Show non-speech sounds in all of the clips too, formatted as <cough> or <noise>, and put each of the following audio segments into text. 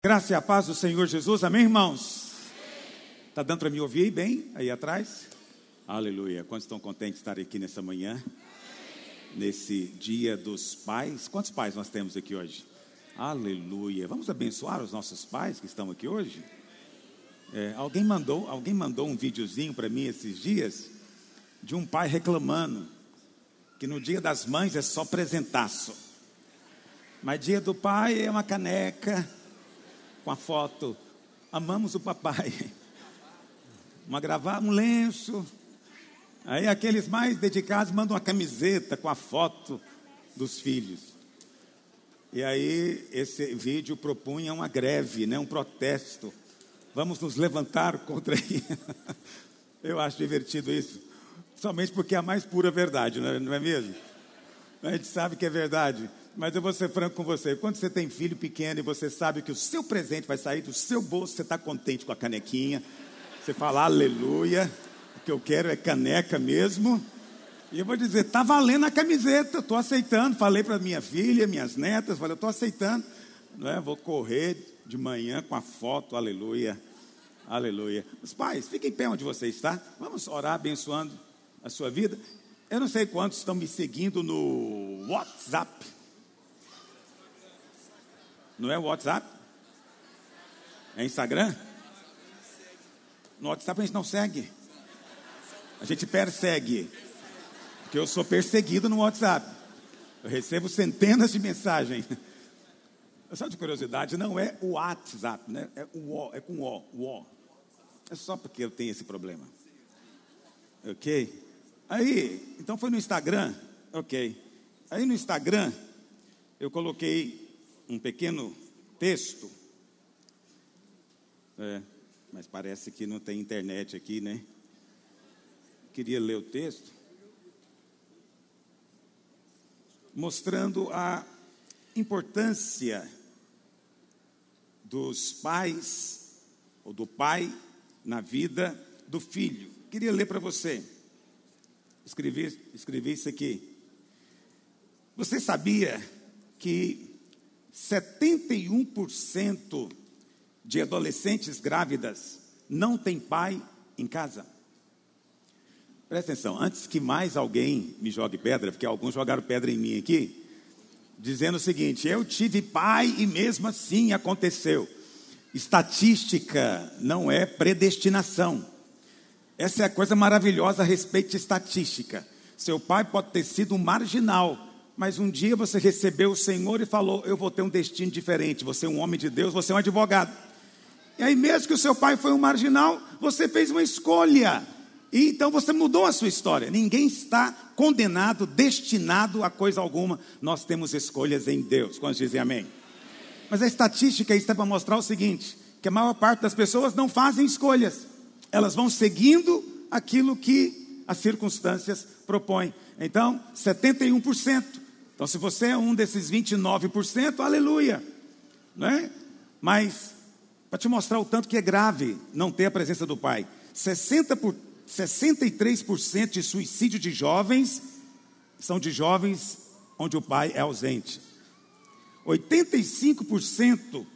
Graça e a paz do Senhor Jesus, amém, irmãos? Está dando para me ouvir bem aí atrás? Aleluia. Quantos estão contentes de estar aqui nessa manhã? Nesse dia dos pais. Quantos pais nós temos aqui hoje? Aleluia. Vamos abençoar os nossos pais que estão aqui hoje? É, alguém mandou, alguém mandou um videozinho para mim esses dias de um pai reclamando que no dia das mães é só presentaço. Mas dia do pai é uma caneca com a foto Amamos o papai. <laughs> Uma gravata, um lenço. Aí aqueles mais dedicados mandam uma camiseta com a foto dos filhos. E aí esse vídeo propunha uma greve, né, um protesto. Vamos nos levantar contra <laughs> isso. Eu acho divertido isso. Somente porque é a mais pura verdade, não é mesmo? A gente sabe que é verdade. Mas eu vou ser franco com você. Quando você tem filho pequeno e você sabe que o seu presente vai sair do seu bolso, você está contente com a canequinha. Você fala, aleluia. O que eu quero é caneca mesmo. E eu vou dizer, tá valendo a camiseta, estou aceitando. Falei para minha filha, minhas netas, falei, estou aceitando. Não é? Vou correr de manhã com a foto, aleluia, aleluia. Os pais, fiquem em pé onde você está. Vamos orar abençoando a sua vida. Eu não sei quantos estão me seguindo no WhatsApp. Não é o WhatsApp? É Instagram? No WhatsApp a gente não segue. A gente persegue. Porque eu sou perseguido no WhatsApp. Eu recebo centenas de mensagens. <laughs> Só de curiosidade, não é o WhatsApp, né? É o O, é com O, o. É só porque eu tenho esse problema. Ok? Aí, então foi no Instagram, ok. Aí no Instagram, eu coloquei um pequeno texto. É, mas parece que não tem internet aqui, né? Queria ler o texto. Mostrando a importância dos pais, ou do pai, na vida do filho. Queria ler para você. Escrevi, escrevi isso aqui. Você sabia que 71% de adolescentes grávidas não têm pai em casa. Presta atenção, antes que mais alguém me jogue pedra, porque alguns jogaram pedra em mim aqui, dizendo o seguinte: eu tive pai e mesmo assim aconteceu. Estatística não é predestinação. Essa é a coisa maravilhosa a respeito de estatística. Seu pai pode ter sido um marginal, mas um dia você recebeu o Senhor e falou: Eu vou ter um destino diferente. Você é um homem de Deus, você é um advogado. E aí, mesmo que o seu pai foi um marginal, você fez uma escolha. E então você mudou a sua história. Ninguém está condenado, destinado a coisa alguma. Nós temos escolhas em Deus. Quando dizem amém? Mas a estatística está para mostrar o seguinte: que a maior parte das pessoas não fazem escolhas. Elas vão seguindo aquilo que as circunstâncias propõem. Então, 71% então, se você é um desses 29%, aleluia. Né? Mas, para te mostrar o tanto que é grave não ter a presença do pai, 60 por, 63% de suicídio de jovens são de jovens onde o pai é ausente. 85%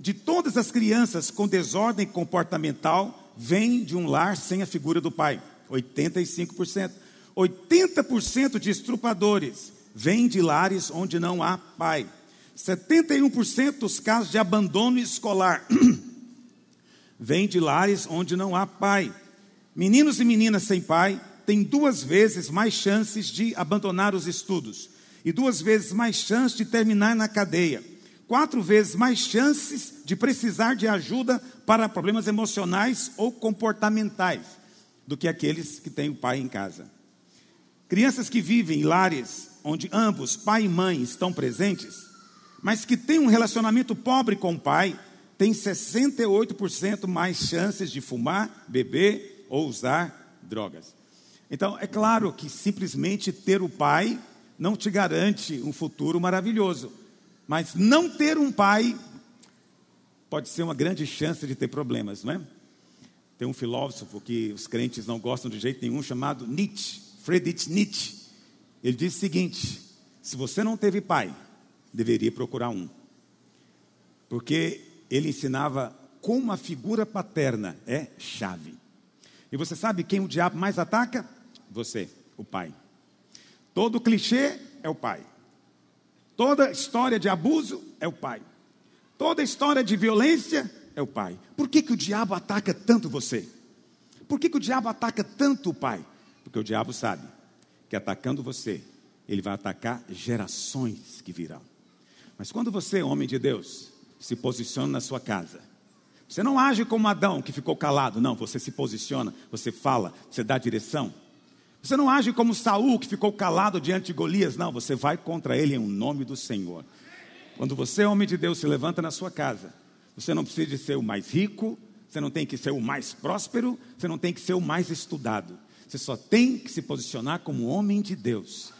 de todas as crianças com desordem comportamental vêm de um lar sem a figura do pai. 85%. 80% de estrupadores vêm de lares onde não há pai. 71% dos casos de abandono escolar <clears throat> vêm de lares onde não há pai. Meninos e meninas sem pai têm duas vezes mais chances de abandonar os estudos e duas vezes mais chances de terminar na cadeia. Quatro vezes mais chances de precisar de ajuda para problemas emocionais ou comportamentais do que aqueles que têm o pai em casa. Crianças que vivem em lares onde ambos, pai e mãe, estão presentes, mas que tem um relacionamento pobre com o pai, tem 68% mais chances de fumar, beber ou usar drogas. Então, é claro que simplesmente ter o pai não te garante um futuro maravilhoso, mas não ter um pai pode ser uma grande chance de ter problemas, não é? Tem um filósofo que os crentes não gostam de jeito nenhum chamado Nietzsche, Friedrich Nietzsche. Ele diz o seguinte: se você não teve pai, deveria procurar um. Porque ele ensinava como a figura paterna é chave. E você sabe quem o diabo mais ataca? Você, o pai. Todo clichê é o pai. Toda história de abuso é o pai. Toda história de violência é o pai. Por que, que o diabo ataca tanto você? Por que, que o diabo ataca tanto o pai? Porque o diabo sabe que atacando você, ele vai atacar gerações que virão. Mas quando você, homem de Deus, se posiciona na sua casa, você não age como Adão que ficou calado, não, você se posiciona, você fala, você dá direção. Você não age como Saul que ficou calado diante de Golias, não, você vai contra ele em nome do Senhor. Quando você, homem de Deus, se levanta na sua casa, você não precisa de ser o mais rico, você não tem que ser o mais próspero, você não tem que ser o mais estudado. Você só tem que se posicionar como homem de Deus.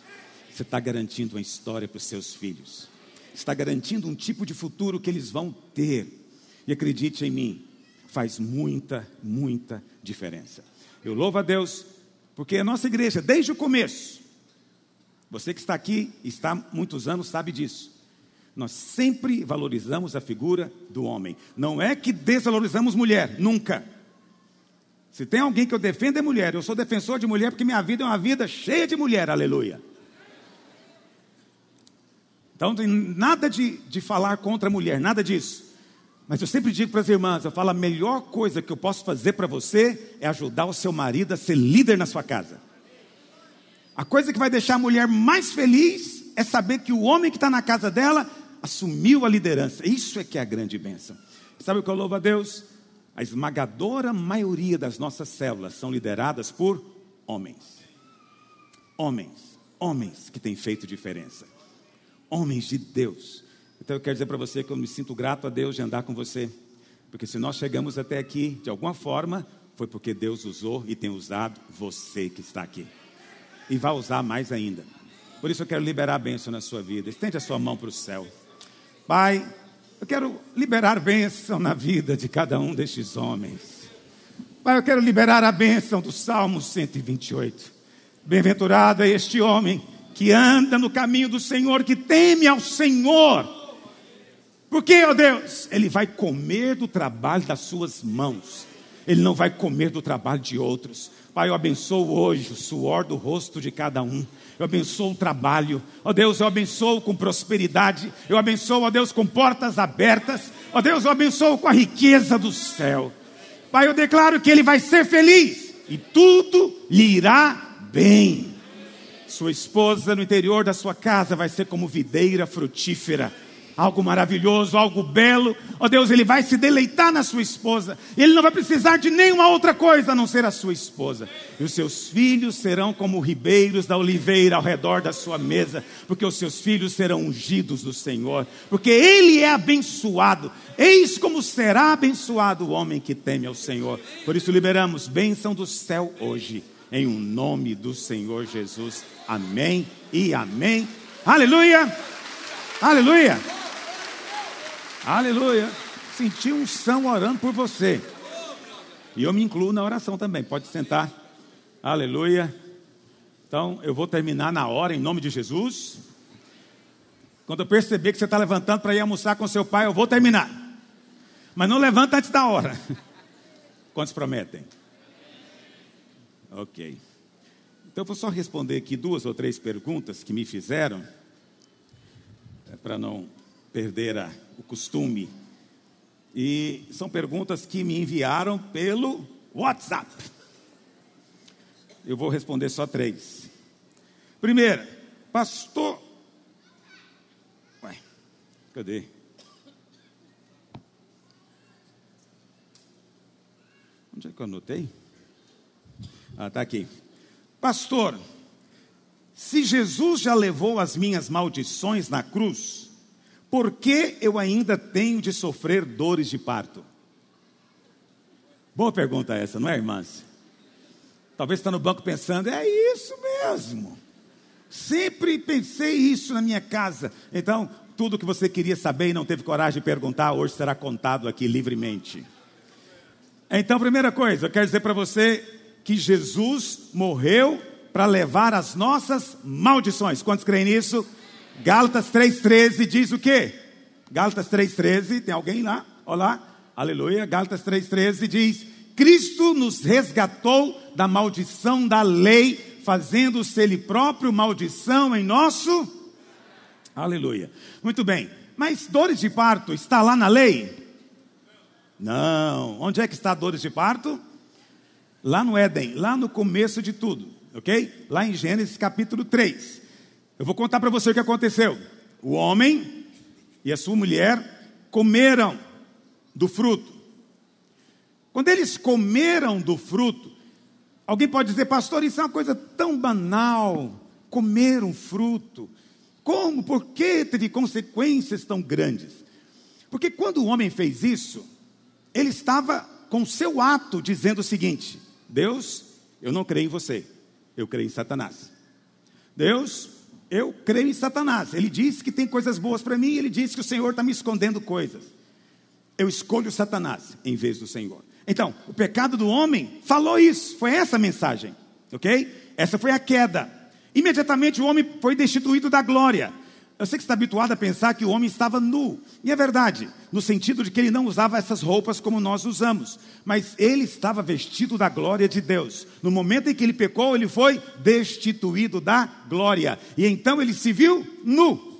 Você está garantindo uma história para os seus filhos. Está garantindo um tipo de futuro que eles vão ter. E acredite em mim, faz muita, muita diferença. Eu louvo a Deus, porque a nossa igreja, desde o começo, você que está aqui, está há muitos anos, sabe disso. Nós sempre valorizamos a figura do homem. Não é que desvalorizamos mulher, nunca. Se tem alguém que eu defendo é mulher. Eu sou defensor de mulher porque minha vida é uma vida cheia de mulher, aleluia. Então tem nada de, de falar contra a mulher, nada disso. Mas eu sempre digo para as irmãs, eu falo, a melhor coisa que eu posso fazer para você é ajudar o seu marido a ser líder na sua casa. A coisa que vai deixar a mulher mais feliz é saber que o homem que está na casa dela assumiu a liderança. Isso é que é a grande bênção. Sabe o que eu louvo a Deus? A esmagadora maioria das nossas células são lideradas por homens. Homens, homens que têm feito diferença. Homens de Deus. Então eu quero dizer para você que eu me sinto grato a Deus de andar com você. Porque se nós chegamos até aqui, de alguma forma, foi porque Deus usou e tem usado você que está aqui. E vai usar mais ainda. Por isso eu quero liberar a bênção na sua vida. Estende a sua mão para o céu. Pai, eu quero liberar bênção na vida de cada um destes homens. Pai, eu quero liberar a bênção do Salmo 128. Bem-aventurado é este homem que anda no caminho do Senhor, que teme ao Senhor. Porque, ó Deus, ele vai comer do trabalho das suas mãos. Ele não vai comer do trabalho de outros. Pai, eu abençoo hoje o suor do rosto de cada um eu abençoo o trabalho, ó Deus, eu abençoo com prosperidade, eu abençoo, ó Deus, com portas abertas, ó Deus, eu abençoo com a riqueza do céu. Pai, eu declaro que ele vai ser feliz e tudo lhe irá bem. Sua esposa no interior da sua casa vai ser como videira frutífera algo maravilhoso, algo belo. Ó oh Deus, ele vai se deleitar na sua esposa. Ele não vai precisar de nenhuma outra coisa a não ser a sua esposa. E os seus filhos serão como ribeiros da oliveira ao redor da sua mesa, porque os seus filhos serão ungidos do Senhor, porque ele é abençoado. Eis como será abençoado o homem que teme ao Senhor. Por isso liberamos bênção do céu hoje, em um nome do Senhor Jesus. Amém e amém. Aleluia! Aleluia! Aleluia. Senti um são orando por você. E eu me incluo na oração também. Pode sentar. Aleluia. Então, eu vou terminar na hora, em nome de Jesus. Quando eu perceber que você está levantando para ir almoçar com seu pai, eu vou terminar. Mas não levanta antes da hora. <laughs> Quantos prometem? Ok. Então, eu vou só responder aqui duas ou três perguntas que me fizeram, é para não perder a o costume. E são perguntas que me enviaram pelo WhatsApp. Eu vou responder só três. Primeira, pastor. Ué, cadê? Onde é que eu anotei? Ah, está aqui. Pastor, se Jesus já levou as minhas maldições na cruz, por que eu ainda tenho de sofrer dores de parto? Boa pergunta essa, não é, irmãs? Talvez está no banco pensando, é isso mesmo. Sempre pensei isso na minha casa. Então, tudo que você queria saber e não teve coragem de perguntar, hoje será contado aqui livremente. Então, primeira coisa, eu quero dizer para você que Jesus morreu para levar as nossas maldições. Quantos creem nisso? Gálatas 3,13 diz o quê? Gálatas 3,13, tem alguém lá? olha lá, aleluia, Gálatas 3,13 diz: Cristo nos resgatou da maldição da lei, fazendo-se Ele próprio maldição em nosso. Aleluia. Muito bem, mas dores de parto está lá na lei? Não. Onde é que está dores de parto? Lá no Éden, lá no começo de tudo, ok? Lá em Gênesis capítulo 3. Eu vou contar para você o que aconteceu. O homem e a sua mulher comeram do fruto. Quando eles comeram do fruto, alguém pode dizer, pastor, isso é uma coisa tão banal, comer um fruto. Como? Por que teve consequências tão grandes? Porque quando o homem fez isso, ele estava com seu ato dizendo o seguinte: Deus, eu não creio em você, eu creio em Satanás. Deus, eu creio em Satanás. Ele disse que tem coisas boas para mim, ele disse que o Senhor está me escondendo coisas. Eu escolho Satanás em vez do Senhor. Então, o pecado do homem falou isso, foi essa a mensagem, ok? Essa foi a queda. Imediatamente o homem foi destituído da glória. Eu sei que está habituado a pensar que o homem estava nu. E é verdade, no sentido de que ele não usava essas roupas como nós usamos. Mas ele estava vestido da glória de Deus. No momento em que ele pecou, ele foi destituído da glória. E então ele se viu nu.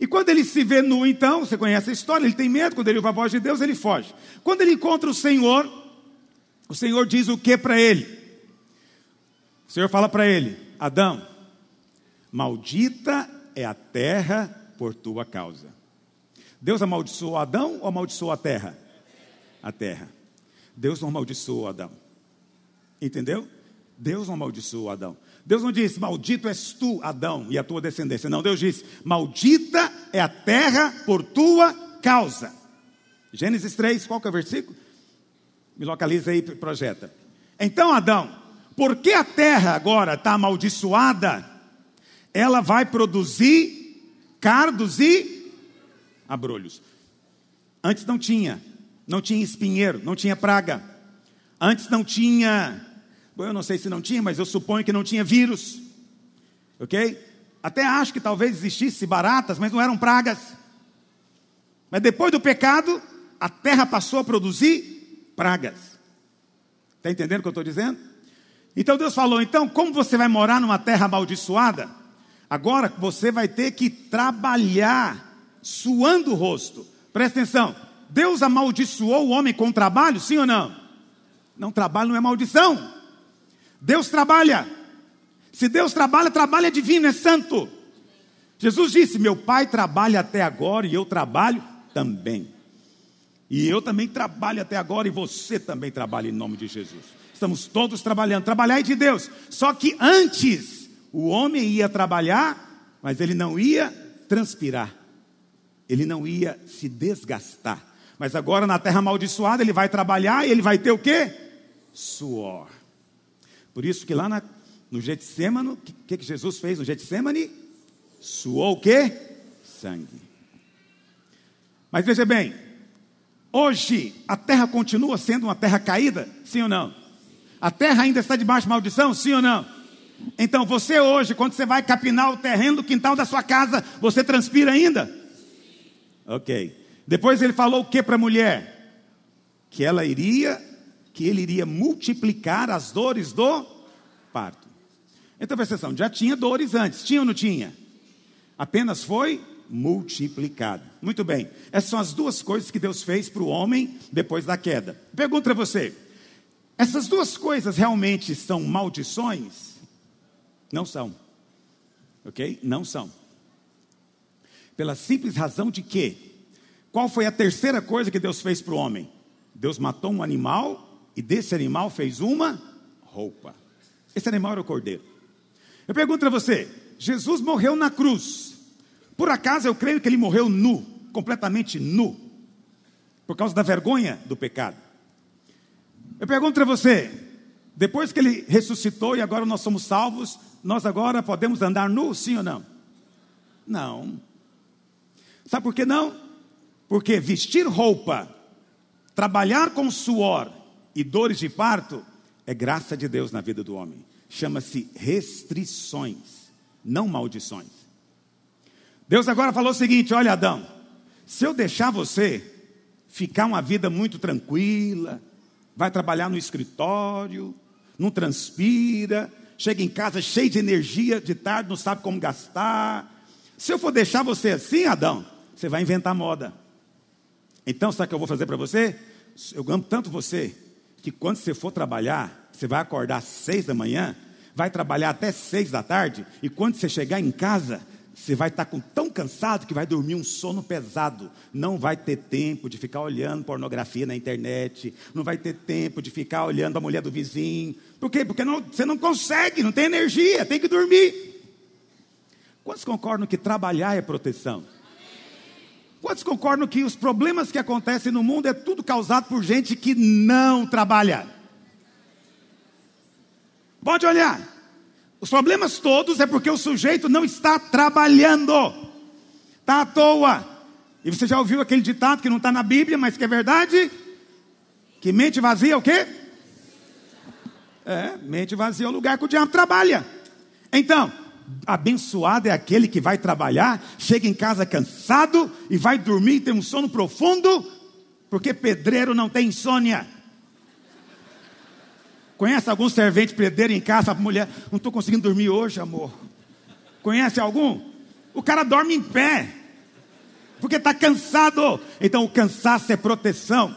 E quando ele se vê nu, então, você conhece a história, ele tem medo, quando ele ouve a voz de Deus, ele foge. Quando ele encontra o Senhor, o Senhor diz o que para ele? O Senhor fala para ele: Adão, maldita é a terra por tua causa. Deus amaldiçoou Adão ou amaldiçoou a terra? A terra. Deus não amaldiçoou Adão. Entendeu? Deus não amaldiçoou Adão. Deus não disse, maldito és tu, Adão, e a tua descendência. Não, Deus disse, maldita é a terra por tua causa. Gênesis 3, qual que é o versículo? Me localiza aí, projeta. Então, Adão, por que a terra agora está amaldiçoada? Ela vai produzir cardos e abrolhos. Antes não tinha, não tinha espinheiro, não tinha praga. Antes não tinha, bom, eu não sei se não tinha, mas eu suponho que não tinha vírus. Ok? Até acho que talvez existisse baratas, mas não eram pragas. Mas depois do pecado, a terra passou a produzir pragas. Está entendendo o que eu estou dizendo? Então Deus falou: então, como você vai morar numa terra amaldiçoada? Agora você vai ter que trabalhar suando o rosto. Presta atenção. Deus amaldiçoou o homem com trabalho, sim ou não? Não, trabalho não é maldição. Deus trabalha. Se Deus trabalha, trabalho é divino, é santo. Jesus disse: Meu pai trabalha até agora e eu trabalho também. E eu também trabalho até agora e você também trabalha em nome de Jesus. Estamos todos trabalhando. Trabalhar é de Deus. Só que antes o homem ia trabalhar, mas ele não ia transpirar, ele não ia se desgastar. Mas agora na terra amaldiçoada ele vai trabalhar e ele vai ter o quê? Suor. Por isso que lá na, no Getsemane, o que, que Jesus fez no Getsemane? Suou o quê? Sangue. Mas veja bem, hoje a terra continua sendo uma terra caída? Sim ou não? A terra ainda está debaixo de maldição? Sim ou não? Então você hoje, quando você vai capinar o terreno do quintal da sua casa, você transpira ainda? Ok. Depois ele falou o que para a mulher? Que ela iria, que ele iria multiplicar as dores do parto. Então presta atenção, já tinha dores antes, tinha ou não tinha? Apenas foi multiplicado. Muito bem, essas são as duas coisas que Deus fez para o homem depois da queda. Pergunta para você: essas duas coisas realmente são maldições? Não são. Ok? Não são. Pela simples razão de que, qual foi a terceira coisa que Deus fez para o homem? Deus matou um animal e desse animal fez uma roupa. Esse animal era o cordeiro. Eu pergunto para você: Jesus morreu na cruz. Por acaso eu creio que ele morreu nu, completamente nu, por causa da vergonha do pecado. Eu pergunto para você: depois que ele ressuscitou e agora nós somos salvos, nós agora podemos andar nu, sim ou não? Não. Sabe por que não? Porque vestir roupa, trabalhar com suor e dores de parto é graça de Deus na vida do homem. Chama-se restrições, não maldições. Deus agora falou o seguinte: olha, Adão, se eu deixar você ficar uma vida muito tranquila, vai trabalhar no escritório, não transpira, chega em casa cheio de energia de tarde, não sabe como gastar. Se eu for deixar você assim, Adão, você vai inventar moda. Então, sabe o que eu vou fazer para você? Eu amo tanto você, que quando você for trabalhar, você vai acordar às seis da manhã, vai trabalhar até seis da tarde, e quando você chegar em casa, você vai estar com, tão cansado que vai dormir um sono pesado. Não vai ter tempo de ficar olhando pornografia na internet. Não vai ter tempo de ficar olhando a mulher do vizinho. Por quê? Porque não, você não consegue, não tem energia, tem que dormir. Quantos concordam que trabalhar é proteção? Quantos concordam que os problemas que acontecem no mundo é tudo causado por gente que não trabalha? Pode olhar. Os problemas todos é porque o sujeito não está trabalhando, está à toa. E você já ouviu aquele ditado que não está na Bíblia, mas que é verdade? Que mente vazia é o quê? É, mente vazia é o lugar que o diabo trabalha. Então, abençoado é aquele que vai trabalhar, chega em casa cansado e vai dormir tem um sono profundo, porque pedreiro não tem insônia. Conhece algum servente pedreiro em casa, mulher, não estou conseguindo dormir hoje, amor. Conhece algum? O cara dorme em pé, porque está cansado. Então o cansaço é proteção.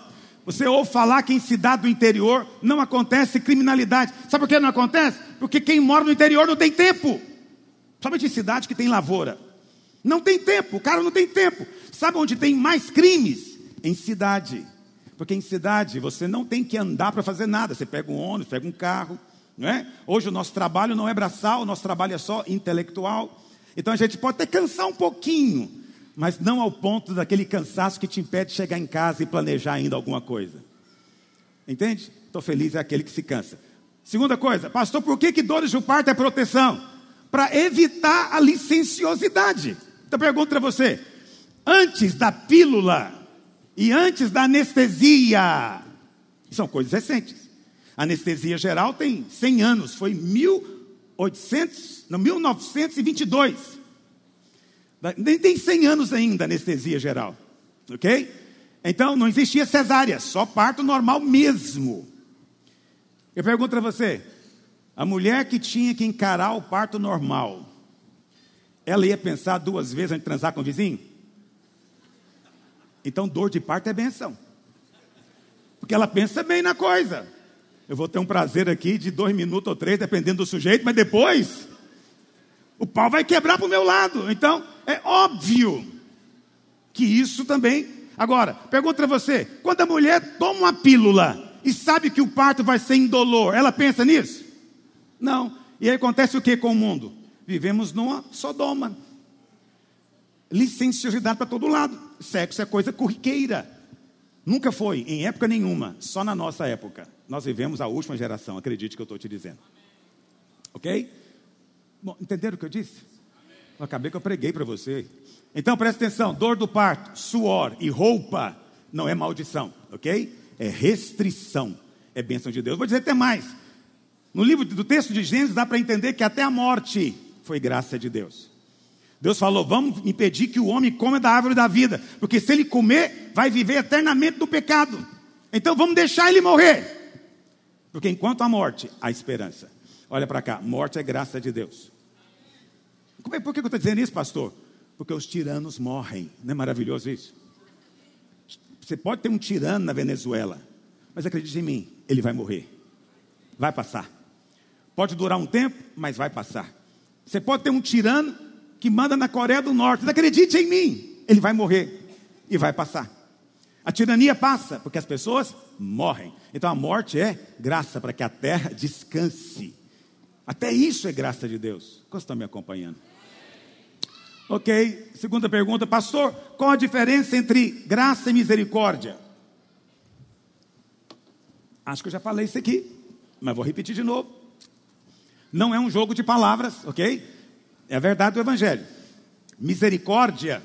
Você ouve falar que em cidade do interior não acontece criminalidade. Sabe por que não acontece? Porque quem mora no interior não tem tempo. Somente em cidade que tem lavoura. Não tem tempo, o cara não tem tempo. Sabe onde tem mais crimes? Em cidade. Porque em cidade você não tem que andar para fazer nada. Você pega um ônibus, pega um carro. Não é? Hoje o nosso trabalho não é braçal, o nosso trabalho é só intelectual. Então a gente pode até cansar um pouquinho, mas não ao ponto daquele cansaço que te impede de chegar em casa e planejar ainda alguma coisa. Entende? Estou feliz é aquele que se cansa. Segunda coisa, pastor, por que, que dores de parto é proteção? Para evitar a licenciosidade. Então pergunto para você: antes da pílula, e antes da anestesia. São coisas recentes. A anestesia geral tem 100 anos, foi 1800, não, 1922. Nem tem 100 anos ainda a anestesia geral. Ok? Então não existia cesárea, só parto normal mesmo. Eu pergunto para você: a mulher que tinha que encarar o parto normal, ela ia pensar duas vezes antes de transar com o vizinho? Então, dor de parto é benção. Porque ela pensa bem na coisa. Eu vou ter um prazer aqui de dois minutos ou três, dependendo do sujeito, mas depois o pau vai quebrar para o meu lado. Então, é óbvio que isso também. Agora, pergunta para você: quando a mulher toma uma pílula e sabe que o parto vai ser indolor, ela pensa nisso? Não. E aí acontece o que com o mundo? Vivemos numa Sodoma licenciosidade para todo lado. Sexo é coisa corriqueira. Nunca foi, em época nenhuma, só na nossa época. Nós vivemos a última geração, acredite que eu estou te dizendo. Ok? Bom, entenderam o que eu disse? Eu acabei que eu preguei para você. Então presta atenção: dor do parto, suor e roupa não é maldição, ok? É restrição, é bênção de Deus. Vou dizer até mais. No livro do texto de Gênesis dá para entender que até a morte foi graça de Deus. Deus falou: vamos impedir que o homem coma da árvore da vida, porque se ele comer, vai viver eternamente no pecado. Então vamos deixar ele morrer, porque enquanto a morte, há esperança. Olha para cá: morte é graça de Deus. É, por que eu estou dizendo isso, pastor? Porque os tiranos morrem. Não é maravilhoso isso? Você pode ter um tirano na Venezuela, mas acredite em mim, ele vai morrer. Vai passar. Pode durar um tempo, mas vai passar. Você pode ter um tirano que manda na Coreia do Norte. Acredite em mim, ele vai morrer e vai passar. A tirania passa porque as pessoas morrem. Então a morte é graça para que a terra descanse. Até isso é graça de Deus. Quantos estão me acompanhando? Ok, segunda pergunta, pastor, qual a diferença entre graça e misericórdia? Acho que eu já falei isso aqui, mas vou repetir de novo. Não é um jogo de palavras, ok? É a verdade do Evangelho. Misericórdia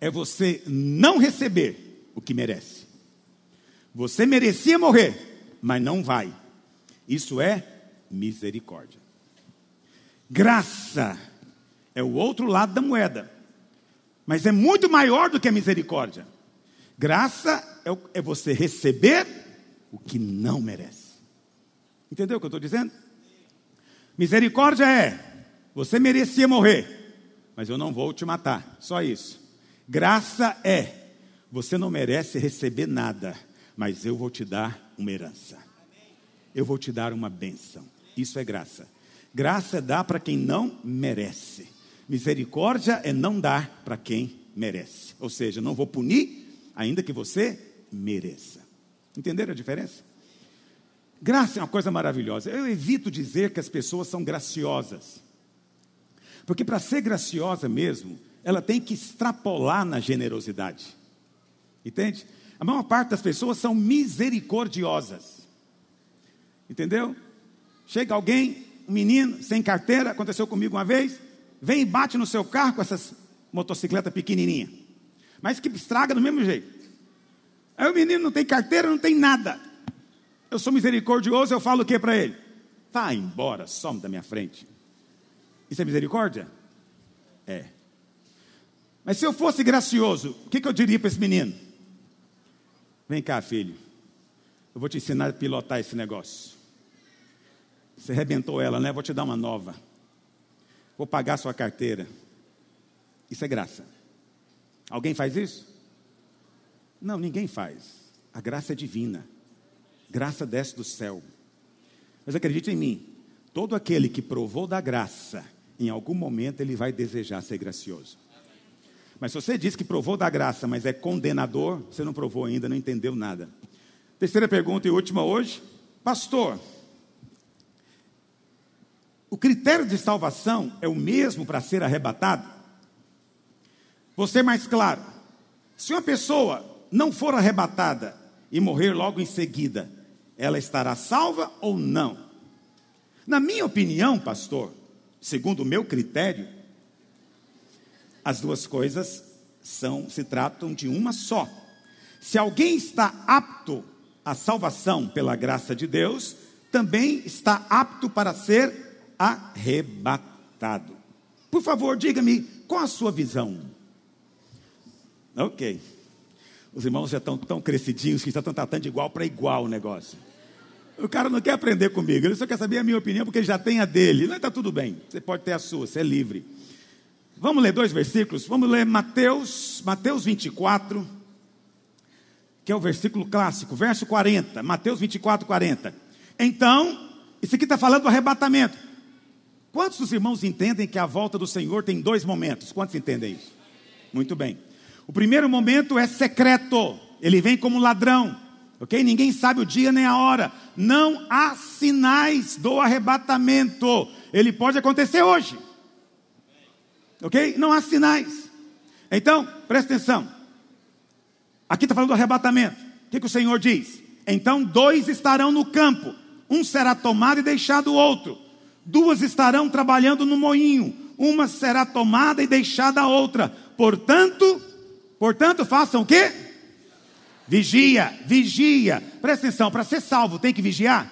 é você não receber o que merece. Você merecia morrer, mas não vai. Isso é misericórdia. Graça é o outro lado da moeda, mas é muito maior do que a misericórdia. Graça é, é você receber o que não merece. Entendeu o que eu estou dizendo? Misericórdia é: você merecia morrer, mas eu não vou te matar. Só isso. Graça é: você não merece receber nada, mas eu vou te dar uma herança. Eu vou te dar uma bênção. Isso é graça. Graça é dar para quem não merece. Misericórdia é não dar para quem merece. Ou seja, não vou punir, ainda que você mereça. Entenderam a diferença? Graça é uma coisa maravilhosa. Eu evito dizer que as pessoas são graciosas. Porque para ser graciosa mesmo, ela tem que extrapolar na generosidade. Entende? A maior parte das pessoas são misericordiosas. Entendeu? Chega alguém, um menino sem carteira, aconteceu comigo uma vez, vem e bate no seu carro com essas motocicleta pequenininha. Mas que estraga do mesmo jeito. Aí o menino não tem carteira, não tem nada. Eu sou misericordioso, eu falo o que para ele? Vai embora, some da minha frente. Isso é misericórdia? É. Mas se eu fosse gracioso, o que, que eu diria para esse menino? Vem cá, filho. Eu vou te ensinar a pilotar esse negócio. Você arrebentou ela, né? Vou te dar uma nova. Vou pagar sua carteira. Isso é graça. Alguém faz isso? Não, ninguém faz. A graça é divina. Graça desce do céu. Mas acredite em mim, todo aquele que provou da graça, em algum momento ele vai desejar ser gracioso. Mas se você diz que provou da graça, mas é condenador, você não provou ainda, não entendeu nada. Terceira pergunta e última hoje. Pastor, o critério de salvação é o mesmo para ser arrebatado? Vou ser mais claro. Se uma pessoa não for arrebatada e morrer logo em seguida, ela estará salva ou não? Na minha opinião, pastor, segundo o meu critério, as duas coisas são se tratam de uma só. Se alguém está apto à salvação pela graça de Deus, também está apto para ser arrebatado. Por favor, diga-me qual a sua visão. Ok. Os irmãos já estão tão crescidinhos que já estão tratando de igual para igual o negócio. O cara não quer aprender comigo, ele só quer saber a minha opinião porque ele já tem a dele. Não está tudo bem, você pode ter a sua, você é livre. Vamos ler dois versículos? Vamos ler Mateus, Mateus 24, que é o versículo clássico, verso 40. Mateus 24, 40. Então, isso aqui está falando do arrebatamento. Quantos dos irmãos entendem que a volta do Senhor tem dois momentos? Quantos entendem isso? Muito bem. O primeiro momento é secreto, ele vem como ladrão, ok? Ninguém sabe o dia nem a hora, não há sinais do arrebatamento, ele pode acontecer hoje, ok? Não há sinais. Então, presta atenção, aqui está falando do arrebatamento, o que, que o Senhor diz? Então, dois estarão no campo, um será tomado e deixado o outro, duas estarão trabalhando no moinho, uma será tomada e deixada a outra, portanto, Portanto, façam o quê? Vigia, vigia. Presta atenção, para ser salvo tem que vigiar?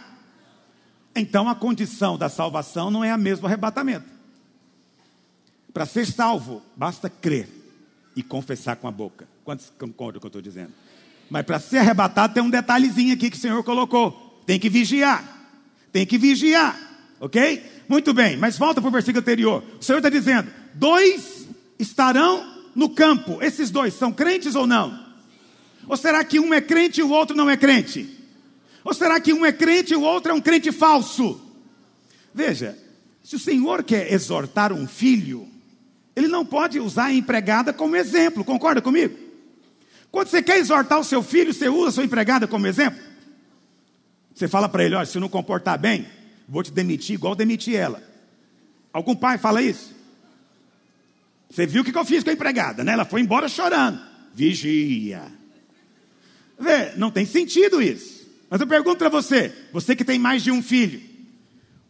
Então a condição da salvação não é a mesma arrebatamento. Para ser salvo, basta crer e confessar com a boca. Quantos concordam com o que eu estou dizendo? Mas para ser arrebatado tem um detalhezinho aqui que o Senhor colocou. Tem que vigiar. Tem que vigiar. Ok? Muito bem, mas volta para o versículo anterior. O Senhor está dizendo: dois estarão no campo, esses dois são crentes ou não? Ou será que um é crente e o outro não é crente? Ou será que um é crente e o outro é um crente falso? Veja, se o Senhor quer exortar um filho, ele não pode usar a empregada como exemplo, concorda comigo? Quando você quer exortar o seu filho, você usa a sua empregada como exemplo? Você fala para ele: olha, se não comportar bem, vou te demitir igual demiti ela. Algum pai fala isso? Você viu o que eu fiz com a empregada, né? Ela foi embora chorando. Vigia. Vê, não tem sentido isso. Mas eu pergunto para você, você que tem mais de um filho,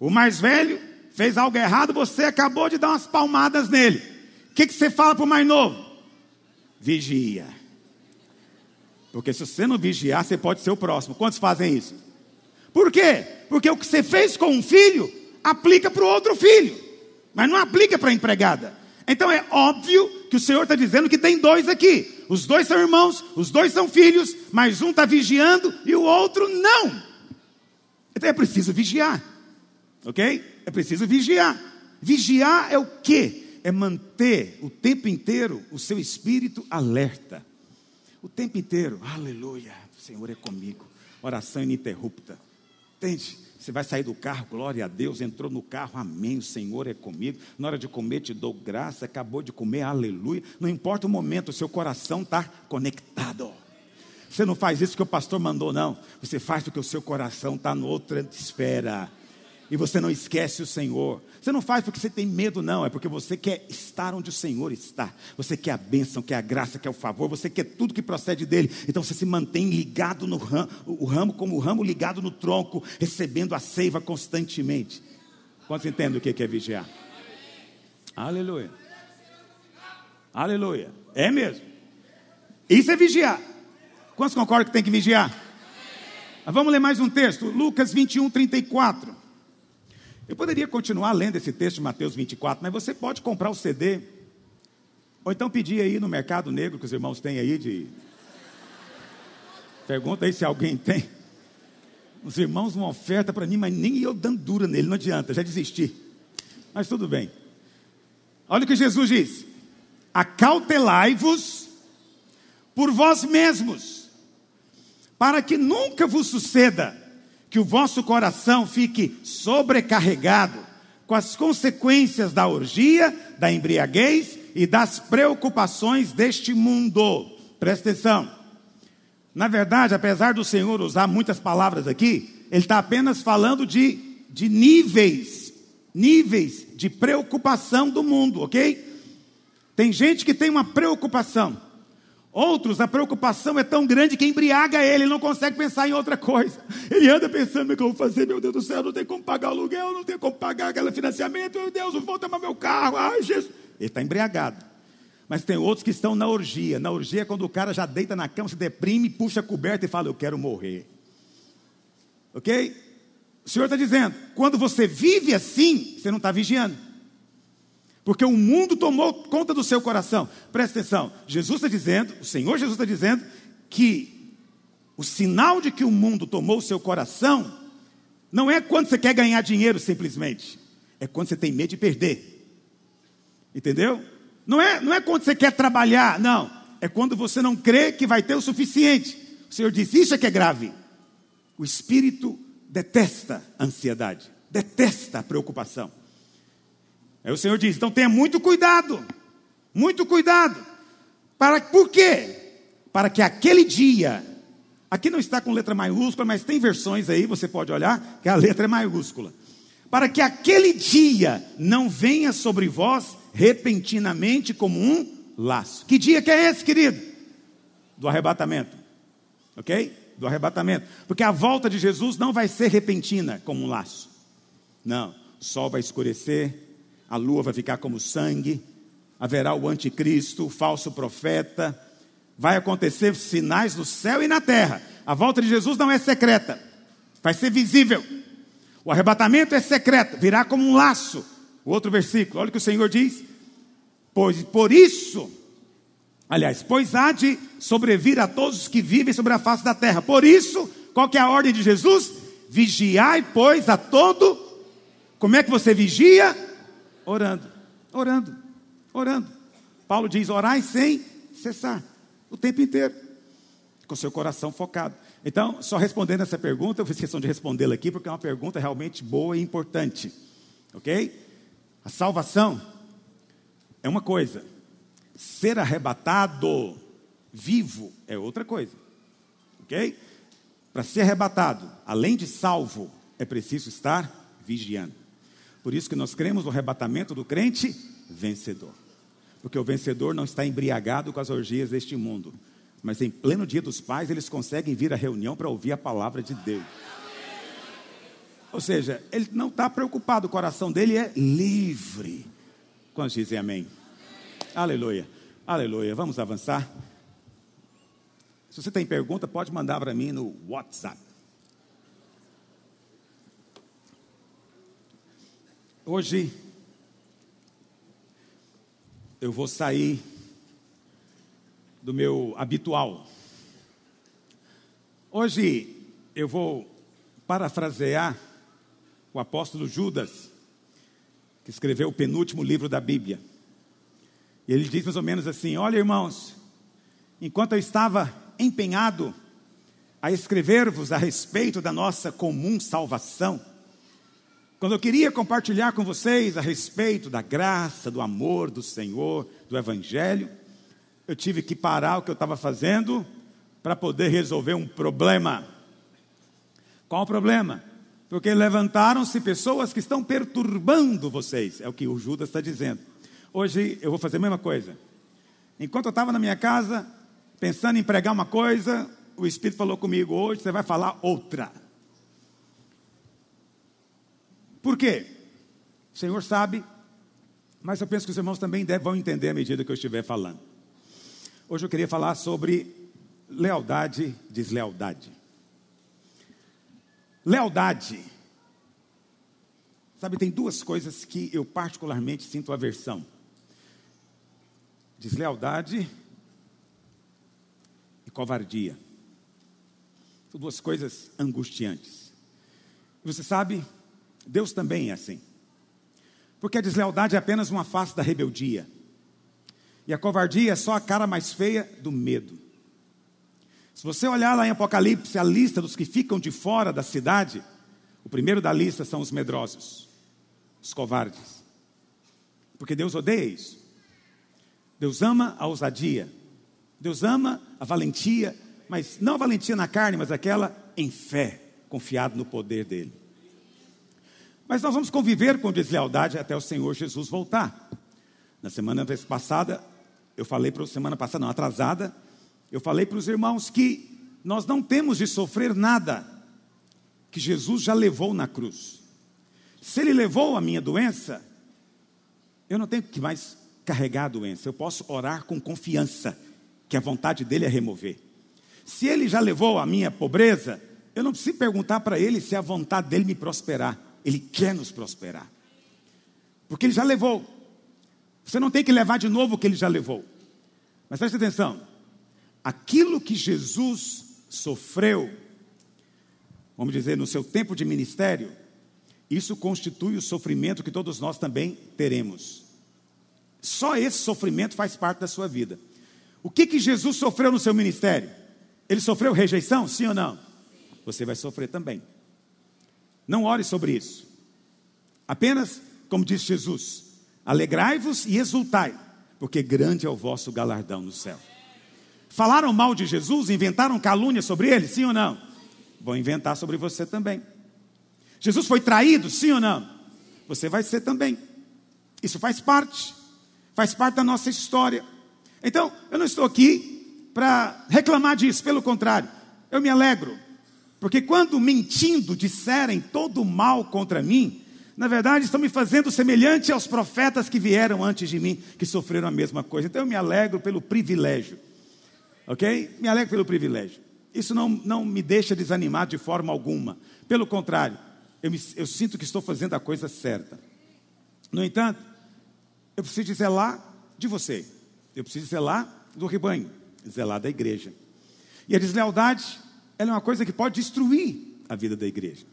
o mais velho fez algo errado, você acabou de dar umas palmadas nele. O que, que você fala para o mais novo? Vigia. Porque se você não vigiar, você pode ser o próximo. Quantos fazem isso? Por quê? Porque o que você fez com um filho, aplica para o outro filho, mas não aplica para a empregada. Então é óbvio que o Senhor está dizendo que tem dois aqui. Os dois são irmãos, os dois são filhos, mas um está vigiando e o outro não. Então é preciso vigiar, ok? É preciso vigiar. Vigiar é o quê? É manter o tempo inteiro o seu espírito alerta. O tempo inteiro, aleluia, o Senhor é comigo. Oração ininterrupta. Entende? Você vai sair do carro, glória a Deus, entrou no carro, amém, o Senhor é comigo. Na hora de comer, te dou graça, acabou de comer, aleluia. Não importa o momento, o seu coração está conectado. Você não faz isso porque o pastor mandou, não. Você faz porque o seu coração está noutra esfera e você não esquece o Senhor. Você não faz porque você tem medo, não, é porque você quer estar onde o Senhor está. Você quer a bênção, quer a graça, quer o favor, você quer tudo que procede dele. Então você se mantém ligado no ramo, o ramo como o ramo ligado no tronco, recebendo a seiva constantemente. Quantos entendem o que é vigiar? Aleluia. Aleluia. É mesmo. Isso é vigiar. Quantos concordam que tem que vigiar? Vamos ler mais um texto, Lucas 21, 34. Eu poderia continuar lendo esse texto de Mateus 24, mas você pode comprar o CD, ou então pedir aí no mercado negro que os irmãos têm aí de. Pergunta aí se alguém tem. Os irmãos, uma oferta para mim, mas nem eu dando dura nele, não adianta, já desisti. Mas tudo bem. Olha o que Jesus diz: Acautelai-vos por vós mesmos, para que nunca vos suceda que o vosso coração fique sobrecarregado com as consequências da orgia, da embriaguez e das preocupações deste mundo. Presta atenção. Na verdade, apesar do Senhor usar muitas palavras aqui, Ele está apenas falando de, de níveis, níveis de preocupação do mundo, ok? Tem gente que tem uma preocupação Outros, a preocupação é tão grande que embriaga ele, ele não consegue pensar em outra coisa. Ele anda pensando: o que eu vou fazer? Meu Deus do céu, não tem como pagar o aluguel, não tem como pagar aquele financiamento. Meu Deus, vou tomar meu carro. Ai, Jesus. Ele está embriagado. Mas tem outros que estão na orgia. Na orgia é quando o cara já deita na cama, se deprime, puxa a coberta e fala: Eu quero morrer. Ok? O Senhor está dizendo: quando você vive assim, você não está vigiando. Porque o mundo tomou conta do seu coração. Presta atenção. Jesus está dizendo, o Senhor Jesus está dizendo, que o sinal de que o mundo tomou o seu coração não é quando você quer ganhar dinheiro simplesmente. É quando você tem medo de perder. Entendeu? Não é, não é quando você quer trabalhar, não. É quando você não crê que vai ter o suficiente. O Senhor disse: Isso é que é grave. O espírito detesta a ansiedade, detesta a preocupação. Aí o Senhor diz: então tenha muito cuidado, muito cuidado. Para, por quê? Para que aquele dia, aqui não está com letra maiúscula, mas tem versões aí, você pode olhar, que a letra é maiúscula. Para que aquele dia não venha sobre vós repentinamente como um laço. Que dia que é esse, querido? Do arrebatamento. Ok? Do arrebatamento. Porque a volta de Jesus não vai ser repentina como um laço. Não. O sol vai escurecer, a lua vai ficar como sangue, haverá o anticristo, o falso profeta, vai acontecer sinais no céu e na terra. A volta de Jesus não é secreta, vai ser visível. O arrebatamento é secreto, virá como um laço. O outro versículo, olha o que o Senhor diz: Pois por isso, aliás, pois há de sobrevir a todos os que vivem sobre a face da terra. Por isso, qual que é a ordem de Jesus? Vigiai, pois, a todo. Como é que você vigia? Orando, orando, orando. Paulo diz: orai sem cessar, o tempo inteiro, com seu coração focado. Então, só respondendo essa pergunta, eu fiz questão de respondê-la aqui, porque é uma pergunta realmente boa e importante, ok? A salvação é uma coisa, ser arrebatado vivo é outra coisa, ok? Para ser arrebatado, além de salvo, é preciso estar vigiando. Por isso que nós cremos no arrebatamento do crente vencedor. Porque o vencedor não está embriagado com as orgias deste mundo, mas em pleno dia dos pais eles conseguem vir à reunião para ouvir a palavra de Deus. Ou seja, ele não está preocupado, o coração dele é livre. Quantos dizem amém? Aleluia, aleluia. Vamos avançar. Se você tem pergunta, pode mandar para mim no WhatsApp. Hoje eu vou sair do meu habitual. Hoje eu vou parafrasear o apóstolo Judas, que escreveu o penúltimo livro da Bíblia. E ele diz mais ou menos assim: Olha, irmãos, enquanto eu estava empenhado a escrever-vos a respeito da nossa comum salvação, quando eu queria compartilhar com vocês a respeito da graça, do amor do Senhor, do Evangelho, eu tive que parar o que eu estava fazendo para poder resolver um problema. Qual o problema? Porque levantaram-se pessoas que estão perturbando vocês, é o que o Judas está dizendo. Hoje eu vou fazer a mesma coisa. Enquanto eu estava na minha casa, pensando em pregar uma coisa, o Espírito falou comigo: hoje você vai falar outra. Por quê? O Senhor sabe, mas eu penso que os irmãos também vão entender à medida que eu estiver falando. Hoje eu queria falar sobre lealdade, deslealdade. Lealdade. Sabe, tem duas coisas que eu particularmente sinto aversão: deslealdade e covardia. São duas coisas angustiantes. Você sabe, Deus também é assim. Porque a deslealdade é apenas uma face da rebeldia. E a covardia é só a cara mais feia do medo. Se você olhar lá em Apocalipse a lista dos que ficam de fora da cidade, o primeiro da lista são os medrosos, os covardes. Porque Deus odeia isso. Deus ama a ousadia. Deus ama a valentia, mas não a valentia na carne, mas aquela em fé, confiado no poder dele. Mas nós vamos conviver com deslealdade até o Senhor Jesus voltar. Na semana passada, eu falei para semana passada, não, atrasada, eu falei para os irmãos que nós não temos de sofrer nada que Jesus já levou na cruz. Se ele levou a minha doença, eu não tenho que mais carregar a doença, eu posso orar com confiança que a vontade dele é remover. Se ele já levou a minha pobreza, eu não preciso perguntar para ele se é a vontade dele me prosperar. Ele quer nos prosperar. Porque ele já levou. Você não tem que levar de novo o que ele já levou. Mas preste atenção: aquilo que Jesus sofreu, vamos dizer, no seu tempo de ministério, isso constitui o sofrimento que todos nós também teremos. Só esse sofrimento faz parte da sua vida. O que, que Jesus sofreu no seu ministério? Ele sofreu rejeição, sim ou não? Você vai sofrer também. Não ore sobre isso. Apenas, como disse Jesus, alegrai-vos e exultai, porque grande é o vosso galardão no céu. Falaram mal de Jesus, inventaram calúnia sobre ele, sim ou não? Vão inventar sobre você também. Jesus foi traído, sim ou não? Você vai ser também. Isso faz parte, faz parte da nossa história. Então, eu não estou aqui para reclamar disso, pelo contrário, eu me alegro, porque quando mentindo disserem todo o mal contra mim, na verdade estão me fazendo semelhante aos profetas que vieram antes de mim, que sofreram a mesma coisa. Então eu me alegro pelo privilégio, ok? Me alegro pelo privilégio. Isso não, não me deixa desanimado de forma alguma. Pelo contrário, eu, me, eu sinto que estou fazendo a coisa certa. No entanto, eu preciso zelar de você. Eu preciso zelar do rebanho, zelar da igreja. E a deslealdade ela é uma coisa que pode destruir a vida da igreja.